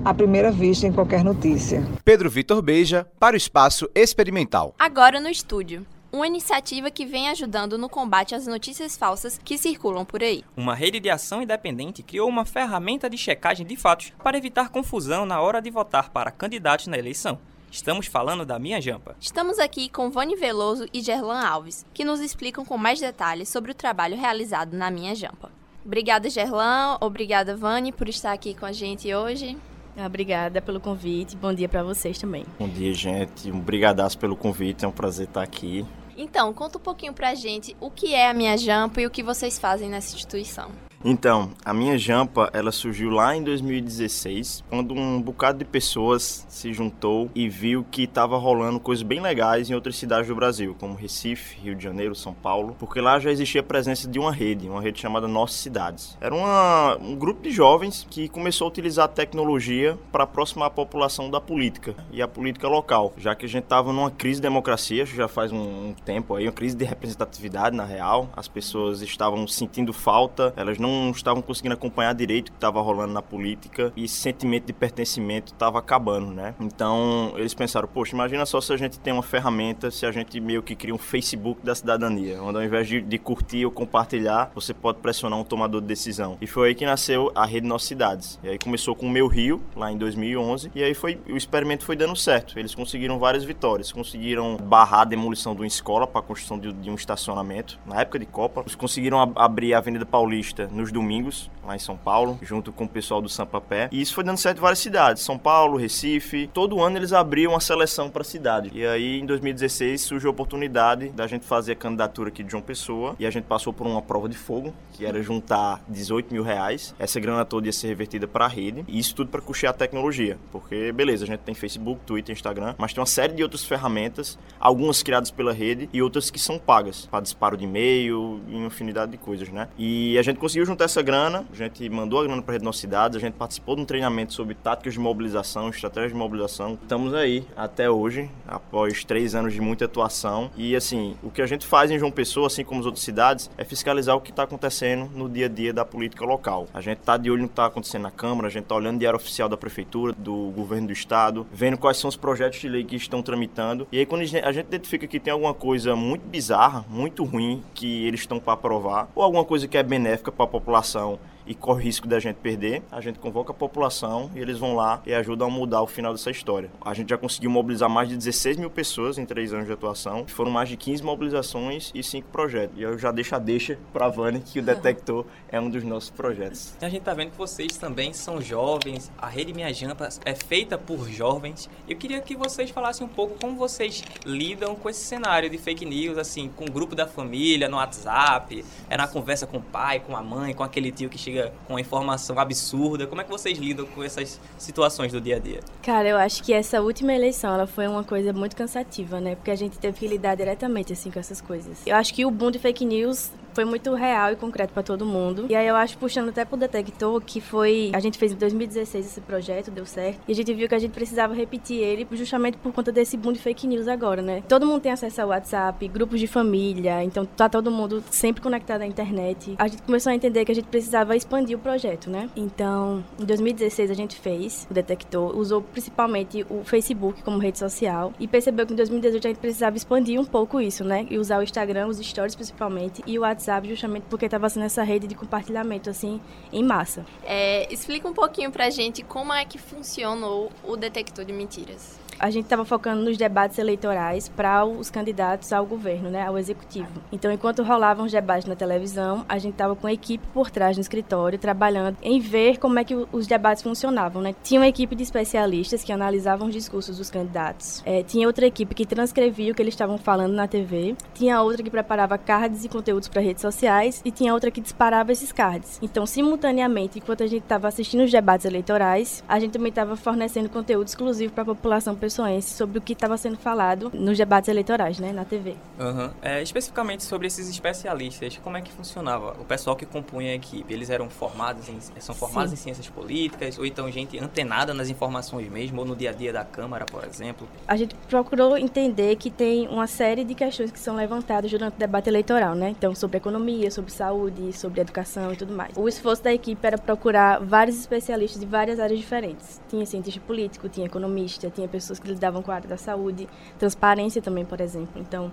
à primeira vista em qualquer notícia. Pedro Vitor Beija para o Espaço Experimental. Agora no estúdio. Uma iniciativa que vem ajudando no combate às notícias falsas que circulam por aí. Uma rede de ação independente criou uma ferramenta de checagem de fatos para evitar confusão na hora de votar para candidatos na eleição. Estamos falando da Minha Jampa. Estamos aqui com Vani Veloso e Gerlan Alves, que nos explicam com mais detalhes sobre o trabalho realizado na Minha Jampa. Obrigada, Gerlan. Obrigada, Vani, por estar aqui com a gente hoje. Obrigada pelo convite. Bom dia para vocês também. Bom dia, gente. Obrigadaço pelo convite. É um prazer estar aqui. Então, conta um pouquinho pra gente o que é a Minha Jampa e o que vocês fazem nessa instituição. Então, a minha jampa, ela surgiu lá em 2016, quando um bocado de pessoas se juntou e viu que estava rolando coisas bem legais em outras cidades do Brasil, como Recife, Rio de Janeiro, São Paulo, porque lá já existia a presença de uma rede, uma rede chamada Nossas Cidades. Era uma, um grupo de jovens que começou a utilizar a tecnologia para aproximar a população da política e a política local, já que a gente estava numa crise de democracia, já faz um, um tempo aí, uma crise de representatividade na real, as pessoas estavam sentindo falta, elas não não estavam conseguindo acompanhar direito o que estava rolando na política e esse sentimento de pertencimento estava acabando, né? Então eles pensaram, poxa, imagina só se a gente tem uma ferramenta, se a gente meio que cria um Facebook da cidadania, onde ao invés de, de curtir ou compartilhar, você pode pressionar um tomador de decisão. E foi aí que nasceu a rede Nossas Cidades. E aí começou com o Meu Rio, lá em 2011, e aí foi o experimento foi dando certo. Eles conseguiram várias vitórias, conseguiram barrar a demolição de uma escola para a construção de, de, um estacionamento na época de Copa. Eles conseguiram ab abrir a Avenida Paulista nos domingos, lá em São Paulo, junto com o pessoal do Sampapé. E isso foi dando certo em várias cidades, São Paulo, Recife. Todo ano eles abriam uma seleção para a cidade. E aí, em 2016, surgiu a oportunidade da gente fazer a candidatura aqui de João Pessoa. E a gente passou por uma prova de fogo, que era juntar 18 mil reais. Essa grana toda ia ser revertida para a rede. E isso tudo para custear a tecnologia. Porque, beleza, a gente tem Facebook, Twitter, Instagram, mas tem uma série de outras ferramentas, algumas criadas pela rede e outras que são pagas, para disparo de e-mail infinidade de coisas, né? E a gente conseguiu juntar essa grana, a gente mandou a grana para a Rede Nossa Cidade, a gente participou de um treinamento sobre táticas de mobilização, estratégias de mobilização. Estamos aí até hoje, após três anos de muita atuação. E assim, o que a gente faz em João Pessoa, assim como as outras cidades, é fiscalizar o que está acontecendo no dia a dia da política local. A gente está de olho no que está acontecendo na Câmara, a gente está olhando o diário oficial da Prefeitura, do governo do Estado, vendo quais são os projetos de lei que estão tramitando. E aí, quando a gente identifica que tem alguma coisa muito bizarra, muito ruim, que eles estão para aprovar, ou alguma coisa que é benéfica para a população e corre risco da gente perder, a gente convoca a população e eles vão lá e ajudam a mudar o final dessa história. A gente já conseguiu mobilizar mais de 16 mil pessoas em três anos de atuação, foram mais de 15 mobilizações e cinco projetos. E eu já deixo a deixa para a Vânia que o Detector é um dos nossos projetos. A gente tá vendo que vocês também são jovens, a Rede Minha Jampa é feita por jovens. Eu queria que vocês falassem um pouco como vocês lidam com esse cenário de fake news, assim, com o grupo da família, no WhatsApp, é na conversa com o pai, com a mãe, com aquele tio que chega com uma informação absurda. Como é que vocês lidam com essas situações do dia a dia? Cara, eu acho que essa última eleição, ela foi uma coisa muito cansativa, né? Porque a gente teve que lidar diretamente, assim, com essas coisas. Eu acho que o boom de fake news foi muito real e concreto para todo mundo. E aí eu acho, puxando até pro detector, que foi. A gente fez em 2016 esse projeto, deu certo. E a gente viu que a gente precisava repetir ele justamente por conta desse boom de fake news agora, né? Todo mundo tem acesso ao WhatsApp, grupos de família, então tá todo mundo sempre conectado à internet. A gente começou a entender que a gente precisava expandir o projeto, né? Então, em 2016 a gente fez o detector, usou principalmente o Facebook como rede social e percebeu que em 2018 a gente precisava expandir um pouco isso, né? E usar o Instagram, os stories principalmente, e o WhatsApp WhatsApp justamente porque estava sendo essa rede de compartilhamento assim em massa. É, explica um pouquinho pra gente como é que funcionou o detector de mentiras a gente estava focando nos debates eleitorais para os candidatos ao governo, né, ao executivo. Então, enquanto rolavam os debates na televisão, a gente estava com a equipe por trás no escritório, trabalhando em ver como é que os debates funcionavam. Né? Tinha uma equipe de especialistas que analisavam os discursos dos candidatos. É, tinha outra equipe que transcrevia o que eles estavam falando na TV. Tinha outra que preparava cards e conteúdos para redes sociais. E tinha outra que disparava esses cards. Então, simultaneamente, enquanto a gente estava assistindo os debates eleitorais, a gente também estava fornecendo conteúdo exclusivo para a população pessoense sobre o que estava sendo falado nos debates eleitorais, né, na TV. Uhum. É, especificamente sobre esses especialistas, como é que funcionava? O pessoal que compunha a equipe, eles eram formados em, são formados Sim. em ciências políticas ou então gente antenada nas informações mesmo ou no dia a dia da Câmara, por exemplo? A gente procurou entender que tem uma série de questões que são levantadas durante o debate eleitoral, né? Então, sobre economia, sobre saúde, sobre educação e tudo mais. O esforço da equipe era procurar vários especialistas de várias áreas diferentes. Tinha cientista político, tinha economista, tinha pessoas pessoas que lidavam com a área da saúde, transparência também, por exemplo. Então,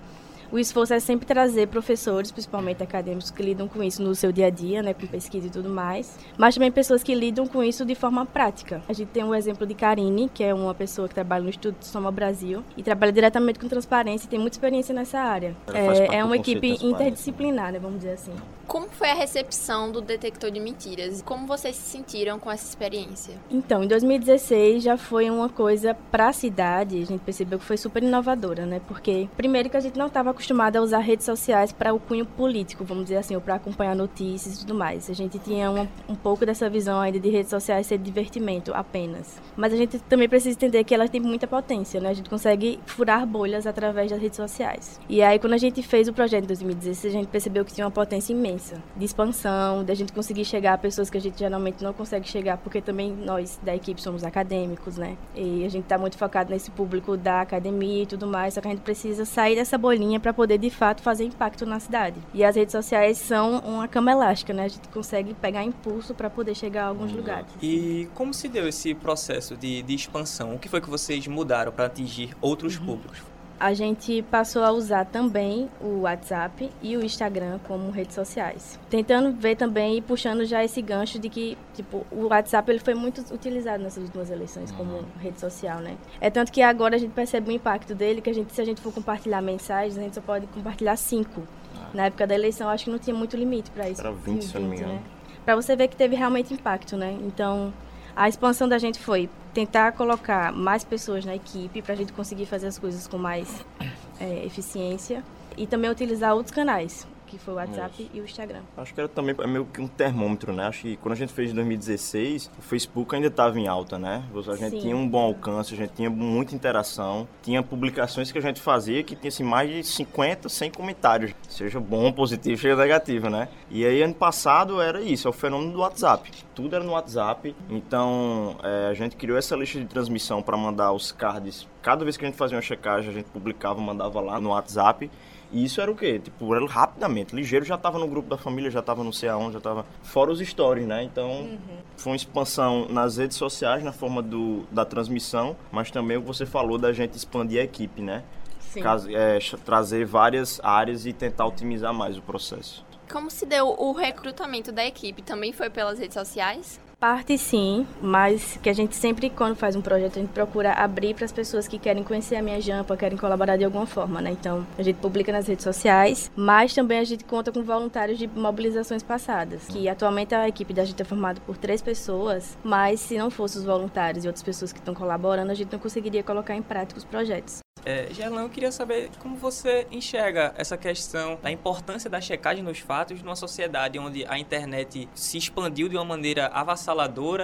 o esforço é sempre trazer professores, principalmente acadêmicos, que lidam com isso no seu dia a dia, né, com pesquisa e tudo mais, mas também pessoas que lidam com isso de forma prática. A gente tem um exemplo de Karine, que é uma pessoa que trabalha no Instituto Soma Brasil e trabalha diretamente com transparência e tem muita experiência nessa área. É, é, uma equipe interdisciplinar, né, vamos dizer assim. Como foi a recepção do detector de mentiras? Como vocês se sentiram com essa experiência? Então, em 2016 já foi uma coisa para a cidade, a gente percebeu que foi super inovadora, né? Porque primeiro que a gente não estava acostumado a usar redes sociais para o cunho político, vamos dizer assim, ou para acompanhar notícias e tudo mais. A gente tinha um pouco dessa visão ainda de redes sociais ser divertimento apenas. Mas a gente também precisa entender que elas têm muita potência, né? A gente consegue furar bolhas através das redes sociais. E aí quando a gente fez o projeto em 2016, a gente percebeu que tinha uma potência imensa imensa de expansão, da gente conseguir chegar a pessoas que a gente geralmente não consegue chegar, porque também nós da equipe somos acadêmicos, né? E a gente está muito focado nesse público da academia e tudo mais, só que a gente precisa sair dessa bolinha para poder de fato fazer impacto na cidade. E as redes sociais são uma cama elástica, né? A gente consegue pegar impulso para poder chegar a alguns lugares. E como se deu esse processo de, de expansão? O que foi que vocês mudaram para atingir outros uhum. públicos? A gente passou a usar também o WhatsApp e o Instagram como redes sociais. Tentando ver também e puxando já esse gancho de que, tipo, o WhatsApp ele foi muito utilizado nessas últimas eleições como uhum. rede social, né? É tanto que agora a gente percebe o impacto dele, que a gente, se a gente for compartilhar mensagens, a gente só pode compartilhar cinco. Ah. Na época da eleição, acho que não tinha muito limite para isso. Era 20, 20 se não me engano. Né? Para você ver que teve realmente impacto, né? Então, a expansão da gente foi tentar colocar mais pessoas na equipe para a gente conseguir fazer as coisas com mais é, eficiência e também utilizar outros canais que foi o WhatsApp Isso. e o Instagram. Acho que era também é meio que um termômetro, né? Acho que quando a gente fez em 2016, o Facebook ainda estava em alta, né? A gente Sim. tinha um bom alcance, a gente tinha muita interação, tinha publicações que a gente fazia que tinha assim, mais de 50, 100 comentários, seja bom, positivo, seja negativo, né? E aí ano passado era isso, é o fenômeno do WhatsApp. Tudo era no WhatsApp, então é, a gente criou essa lista de transmissão para mandar os cards. Cada vez que a gente fazia uma checagem, a gente publicava, mandava lá no WhatsApp. E isso era o quê? Tipo, era rapidamente, ligeiro, já tava no grupo da família, já tava no sei aonde, já tava... Fora os stories, né? Então, uhum. foi uma expansão nas redes sociais, na forma do, da transmissão, mas também o que você falou da gente expandir a equipe, né? Sim. Caso, é, trazer várias áreas e tentar otimizar mais o processo. Como se deu o recrutamento da equipe? Também foi pelas redes sociais? Parte sim, mas que a gente sempre, quando faz um projeto, a gente procura abrir para as pessoas que querem conhecer a minha jampa, querem colaborar de alguma forma, né? Então, a gente publica nas redes sociais, mas também a gente conta com voluntários de mobilizações passadas, que atualmente a equipe da gente é formada por três pessoas, mas se não fossem os voluntários e outras pessoas que estão colaborando, a gente não conseguiria colocar em prática os projetos. É, Gerlão, eu queria saber como você enxerga essa questão da importância da checagem dos fatos numa sociedade onde a internet se expandiu de uma maneira avassaladora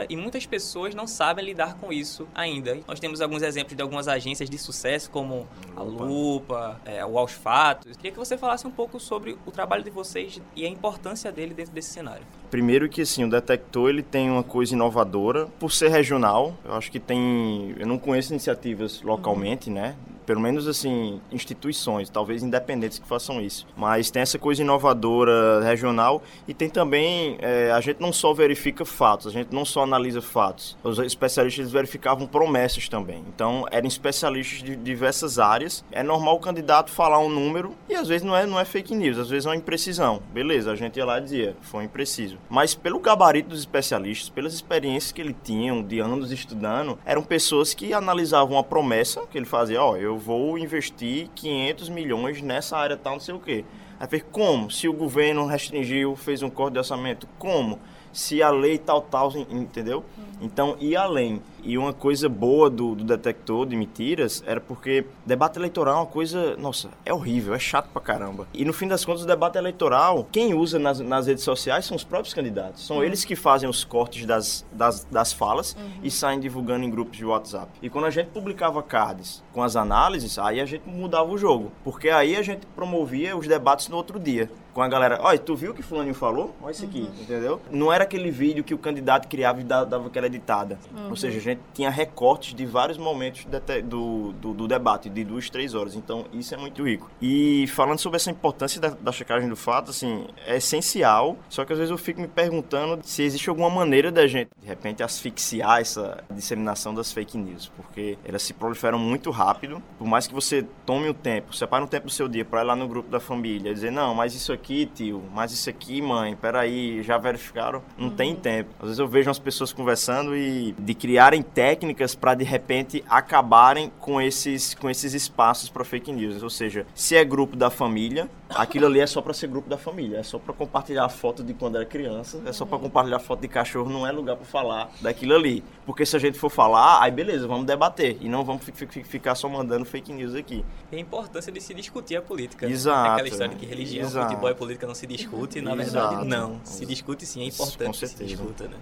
e muitas pessoas não sabem lidar com isso ainda. Nós temos alguns exemplos de algumas agências de sucesso, como a Lupa, é, o Aos Fatos. Queria que você falasse um pouco sobre o trabalho de vocês e a importância dele dentro desse cenário. Primeiro que assim, o detector ele tem uma coisa inovadora por ser regional. Eu acho que tem, eu não conheço iniciativas localmente, uhum. né? Pelo menos assim, instituições, talvez independentes que façam isso. Mas tem essa coisa inovadora regional e tem também é, a gente não só verifica fatos, a gente não só analisa fatos. Os especialistas verificavam promessas também. Então eram especialistas de diversas áreas. É normal o candidato falar um número e às vezes não é não é fake news, às vezes é uma imprecisão. Beleza, a gente ia lá e dizia, foi impreciso. Mas pelo gabarito dos especialistas, pelas experiências que ele tinham de anos estudando, eram pessoas que analisavam a promessa que ele fazia, ó, oh, eu vou investir 500 milhões nessa área tal, não sei o quê. Aí ver como? Se o governo restringiu, fez um corte de orçamento, como? Se a lei tal, tal, entendeu? Então, ir além. E uma coisa boa do, do, detector de mentiras era porque debate eleitoral é uma coisa, nossa, é horrível, é chato pra caramba. E no fim das contas, o debate eleitoral, quem usa nas, nas redes sociais são os próprios candidatos. São uhum. eles que fazem os cortes das, das, das falas uhum. e saem divulgando em grupos de WhatsApp. E quando a gente publicava cards com as análises, aí a gente mudava o jogo. Porque aí a gente promovia os debates no outro dia com a galera, olha, tu viu o que fulaninho falou? Olha isso aqui, uhum. entendeu? Não era aquele vídeo que o candidato criava e dava aquela editada. Uhum. Ou seja, a gente tinha recortes de vários momentos de, do, do, do, debate, de duas, três horas. Então, isso é muito rico. E falando sobre essa importância da, da checagem do fato, assim, é essencial, só que às vezes eu fico me perguntando se existe alguma maneira da gente, de repente, asfixiar essa disseminação das fake news, porque elas se proliferam muito rápido. Por mais que você tome o tempo, separe um tempo do seu dia para ir lá no grupo da família, dizer, não, mas isso aqui tio, mas isso aqui, mãe, peraí, já verificaram? Não uhum. tem tempo. Às vezes eu vejo umas pessoas conversando e de criarem técnicas para de repente acabarem com esses, com esses espaços para fake news. Ou seja, se é grupo da família, aquilo ali é só para ser grupo da família, é só para compartilhar a foto de quando era criança, é só para compartilhar a foto de cachorro, não é lugar para falar daquilo ali. Porque se a gente for falar, aí beleza, vamos debater e não vamos ficar só mandando fake news aqui. E a importância de se discutir a política. Exato. Né? Aquela história de que religião, exato. futebol e política não se discute, na verdade exato. não. Se discute sim, é importante Com certeza. que se discuta, né?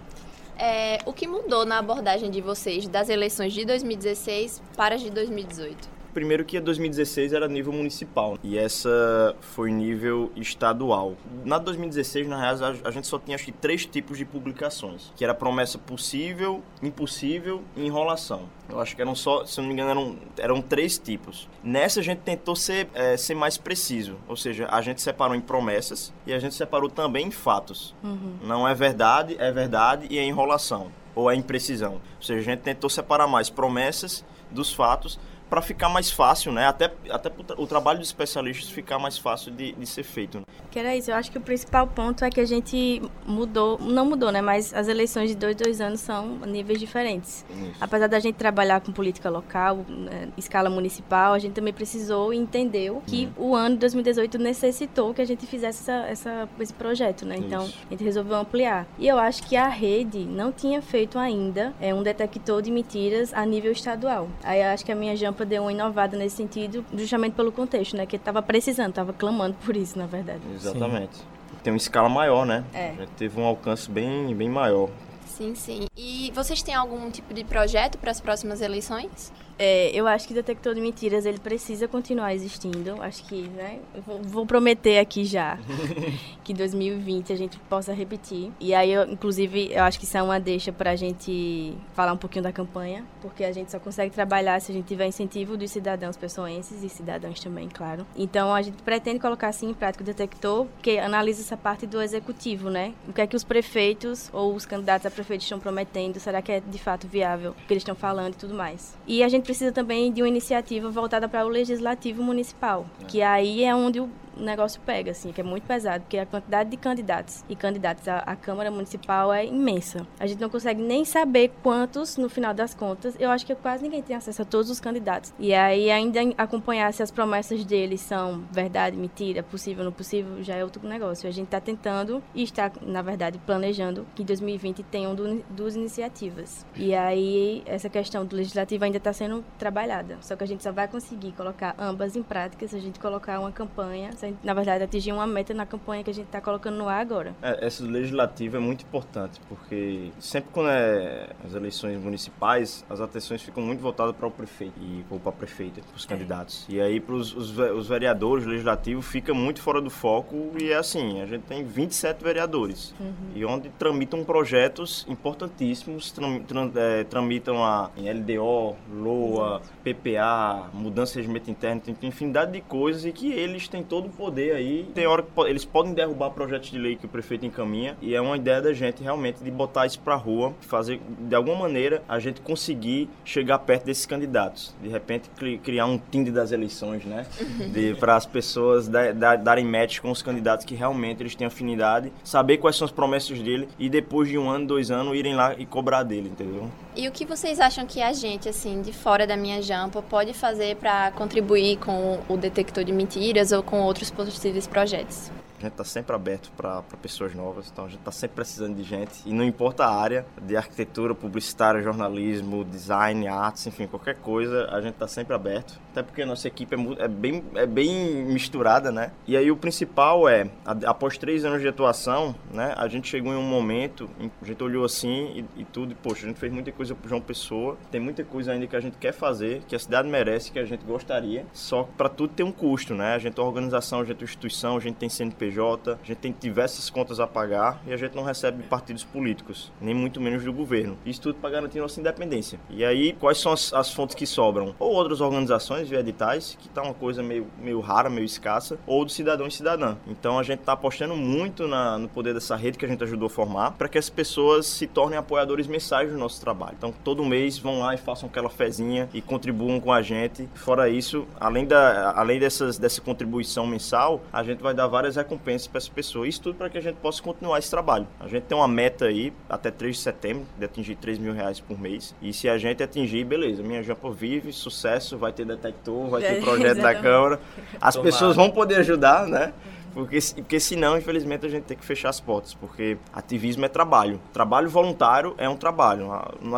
É, o que mudou na abordagem de vocês das eleições de 2016 para as de 2018? Primeiro que a 2016 era nível municipal e essa foi nível estadual. Na 2016, na real, a gente só tinha acho que três tipos de publicações, que era promessa possível, impossível e enrolação. Eu acho que eram só, se não me engano, eram, eram três tipos. Nessa a gente tentou ser, é, ser mais preciso, ou seja, a gente separou em promessas e a gente separou também em fatos. Uhum. Não é verdade, é verdade e é enrolação ou é imprecisão. Ou seja, a gente tentou separar mais promessas dos fatos para ficar mais fácil, né? Até, até o trabalho dos especialistas ficar mais fácil de, de ser feito. Né? Que era isso. Eu acho que o principal ponto é que a gente mudou, não mudou, né? Mas as eleições de dois, dois anos são níveis diferentes. Isso. Apesar da gente trabalhar com política local, né, escala municipal, a gente também precisou e entendeu que hum. o ano de 2018 necessitou que a gente fizesse essa, essa esse projeto, né? Então, isso. a gente resolveu ampliar. E eu acho que a rede não tinha feito ainda é, um detector de mentiras a nível estadual. Aí eu acho que a minha deu uma inovada nesse sentido, justamente pelo contexto, né? Que estava precisando, estava clamando por isso, na verdade. Exatamente. Sim. Tem uma escala maior, né? É. Teve um alcance bem, bem maior. Sim, sim. E vocês têm algum tipo de projeto para as próximas eleições? É, eu acho que o detector de mentiras ele precisa continuar existindo. Acho que, né? Vou, vou prometer aqui já que 2020 a gente possa repetir. E aí, eu, inclusive, eu acho que isso é uma deixa para a gente falar um pouquinho da campanha, porque a gente só consegue trabalhar se a gente tiver incentivo dos cidadãos pessoenses e cidadãos também, claro. Então, a gente pretende colocar assim em prática o detector, que analisa essa parte do executivo, né? O que é que os prefeitos ou os candidatos a prefeitos estão prometendo? Será que é de fato viável o que eles estão falando e tudo mais? E a gente precisa também de uma iniciativa voltada para o legislativo municipal, que aí é onde o, o negócio pega, assim, que é muito pesado, porque a quantidade de candidatos e candidatas à, à Câmara Municipal é imensa. A gente não consegue nem saber quantos, no final das contas. Eu acho que quase ninguém tem acesso a todos os candidatos. E aí, ainda acompanhar se as promessas deles são verdade, mentira, possível, não possível, já é outro negócio. A gente está tentando e está, na verdade, planejando que em 2020 tenham duas iniciativas. E aí, essa questão do legislativo ainda está sendo trabalhada. Só que a gente só vai conseguir colocar ambas em prática se a gente colocar uma campanha, se a gente, na verdade, atingir uma meta na campanha que a gente está colocando no ar agora. É, essa legislativa é muito importante, porque sempre quando é as eleições municipais, as atenções ficam muito voltadas para o prefeito e ou para a prefeita, para os é. candidatos. E aí, para os, os vereadores, o legislativo fica muito fora do foco e é assim, a gente tem 27 vereadores, uhum. e onde tramitam projetos importantíssimos, tram, tram, é, tramitam a LDO, LOA, PPA, mudança de regimento interno, tem infinidade de coisas e que eles têm todo poder aí. Tem hora que eles podem derrubar projetos de lei que o prefeito encaminha e é uma ideia da gente realmente de botar isso para rua, fazer de alguma maneira a gente conseguir chegar perto desses candidatos. De repente criar um Tinder das eleições, né? Para as pessoas da, da, darem match com os candidatos que realmente eles têm afinidade, saber quais são as promessas dele e depois de um ano, dois anos, irem lá e cobrar dele, entendeu? E o que vocês acham que a gente, assim, de fora da minha jampa, pode fazer para contribuir com o detector de mentiras ou com outros possíveis projetos? A gente está sempre aberto para pessoas novas, então a gente está sempre precisando de gente. E não importa a área, de arquitetura, publicitária, jornalismo, design, artes, enfim, qualquer coisa, a gente está sempre aberto. Até porque a nossa equipe é, é, bem, é bem misturada, né? E aí o principal é, após três anos de atuação, né, a gente chegou em um momento, a gente olhou assim e, e tudo, e, poxa, a gente fez muita coisa pro João Pessoa, tem muita coisa ainda que a gente quer fazer, que a cidade merece, que a gente gostaria, só para tudo tem um custo, né? A gente é organização, a gente é instituição, a gente tem CNPJ, CNPJ, a gente tem diversas contas a pagar e a gente não recebe partidos políticos, nem muito menos do governo. Isso tudo para garantir nossa independência. E aí, quais são as, as fontes que sobram? Ou outras organizações via editais, que tá uma coisa meio, meio rara, meio escassa, ou do cidadão e cidadã. Então a gente está apostando muito na, no poder dessa rede que a gente ajudou a formar, para que as pessoas se tornem apoiadores mensais do nosso trabalho. Então todo mês vão lá e façam aquela fezinha e contribuam com a gente. Fora isso, além, da, além dessas, dessa contribuição mensal, a gente vai dar várias recompensas recompensas para essa pessoa. Isso tudo para que a gente possa continuar esse trabalho. A gente tem uma meta aí, até 3 de setembro, de atingir 3 mil reais por mês. E se a gente atingir, beleza, minha Jampa vive, sucesso, vai ter detector, vai ter projeto da Câmara. As Tomara. pessoas vão poder ajudar, né? Porque, porque senão, infelizmente, a gente tem que fechar as portas, porque ativismo é trabalho. Trabalho voluntário é um trabalho.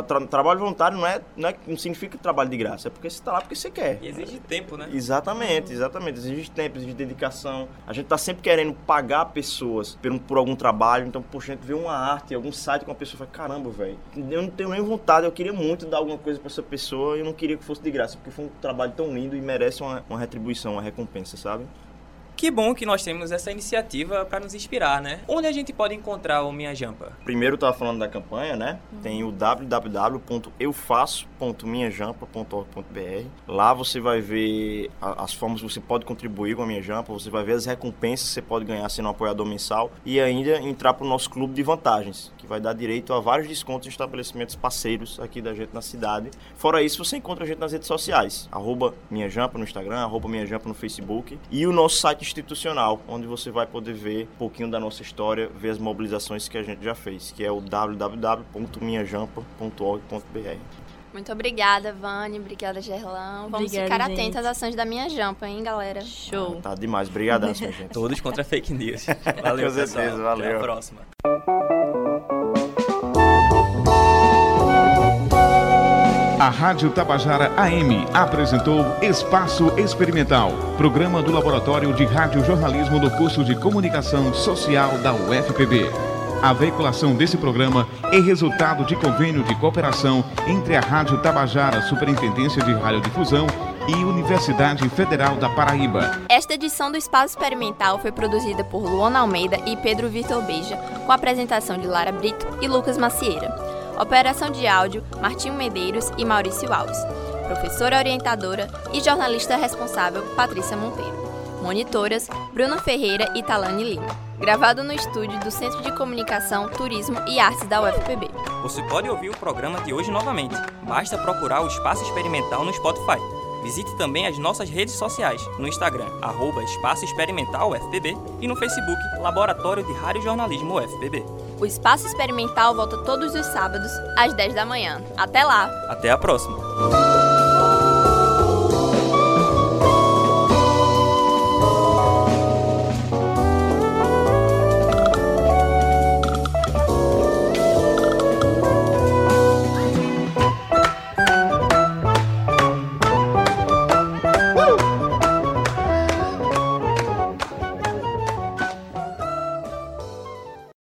Tra trabalho voluntário não, é, não, é, não significa trabalho de graça, é porque você está lá porque você quer. E exige tempo, né? Exatamente, exatamente. Exige tempo, exige dedicação. A gente está sempre querendo pagar pessoas por, por algum trabalho, então, poxa, a gente vê uma arte, algum site com uma pessoa e fala, caramba, velho, eu não tenho nem vontade, eu queria muito dar alguma coisa para essa pessoa e eu não queria que fosse de graça, porque foi um trabalho tão lindo e merece uma, uma retribuição, uma recompensa, sabe? Que bom que nós temos essa iniciativa para nos inspirar, né? Onde a gente pode encontrar o Minha Jampa? Primeiro estava falando da campanha, né? Tem o www.eufaço.minhajampa.org.br. Lá você vai ver as formas que você pode contribuir com a Minha Jampa, você vai ver as recompensas que você pode ganhar sendo um apoiador mensal e ainda entrar para o nosso clube de vantagens, que vai dar direito a vários descontos em estabelecimentos parceiros aqui da gente na cidade. Fora isso, você encontra a gente nas redes sociais, arroba Minha Jampa no Instagram, arroba Minha Jampa no Facebook e o nosso site institucional, onde você vai poder ver um pouquinho da nossa história, ver as mobilizações que a gente já fez, que é o www.minhajampa.org.br. Muito obrigada, Vani. Obrigada, Gerlão. Vamos obrigada, ficar gente. atentos às ações da minha jampa, hein, galera? Show. Tá demais. Obrigadaço, minha gente. Todos contra fake news. Valeu, Com certeza, pessoal. valeu. Até a próxima. A Rádio Tabajara AM apresentou Espaço Experimental, programa do Laboratório de Radiojornalismo do curso de Comunicação Social da UFPB. A veiculação desse programa é resultado de convênio de cooperação entre a Rádio Tabajara, Superintendência de Radiodifusão e Universidade Federal da Paraíba. Esta edição do Espaço Experimental foi produzida por Luana Almeida e Pedro Vitor Beija, com a apresentação de Lara Brito e Lucas Macieira. Operação de áudio, Martinho Medeiros e Maurício Alves. Professora orientadora e jornalista responsável, Patrícia Monteiro. Monitoras, Bruno Ferreira e Talane Lima. Gravado no estúdio do Centro de Comunicação, Turismo e Artes da UFPB. Você pode ouvir o programa de hoje novamente. Basta procurar o Espaço Experimental no Spotify. Visite também as nossas redes sociais, no Instagram, arroba Espaço Experimental UFPB e no Facebook, Laboratório de Rádio Jornalismo UFPB. O Espaço Experimental volta todos os sábados, às 10 da manhã. Até lá! Até a próxima!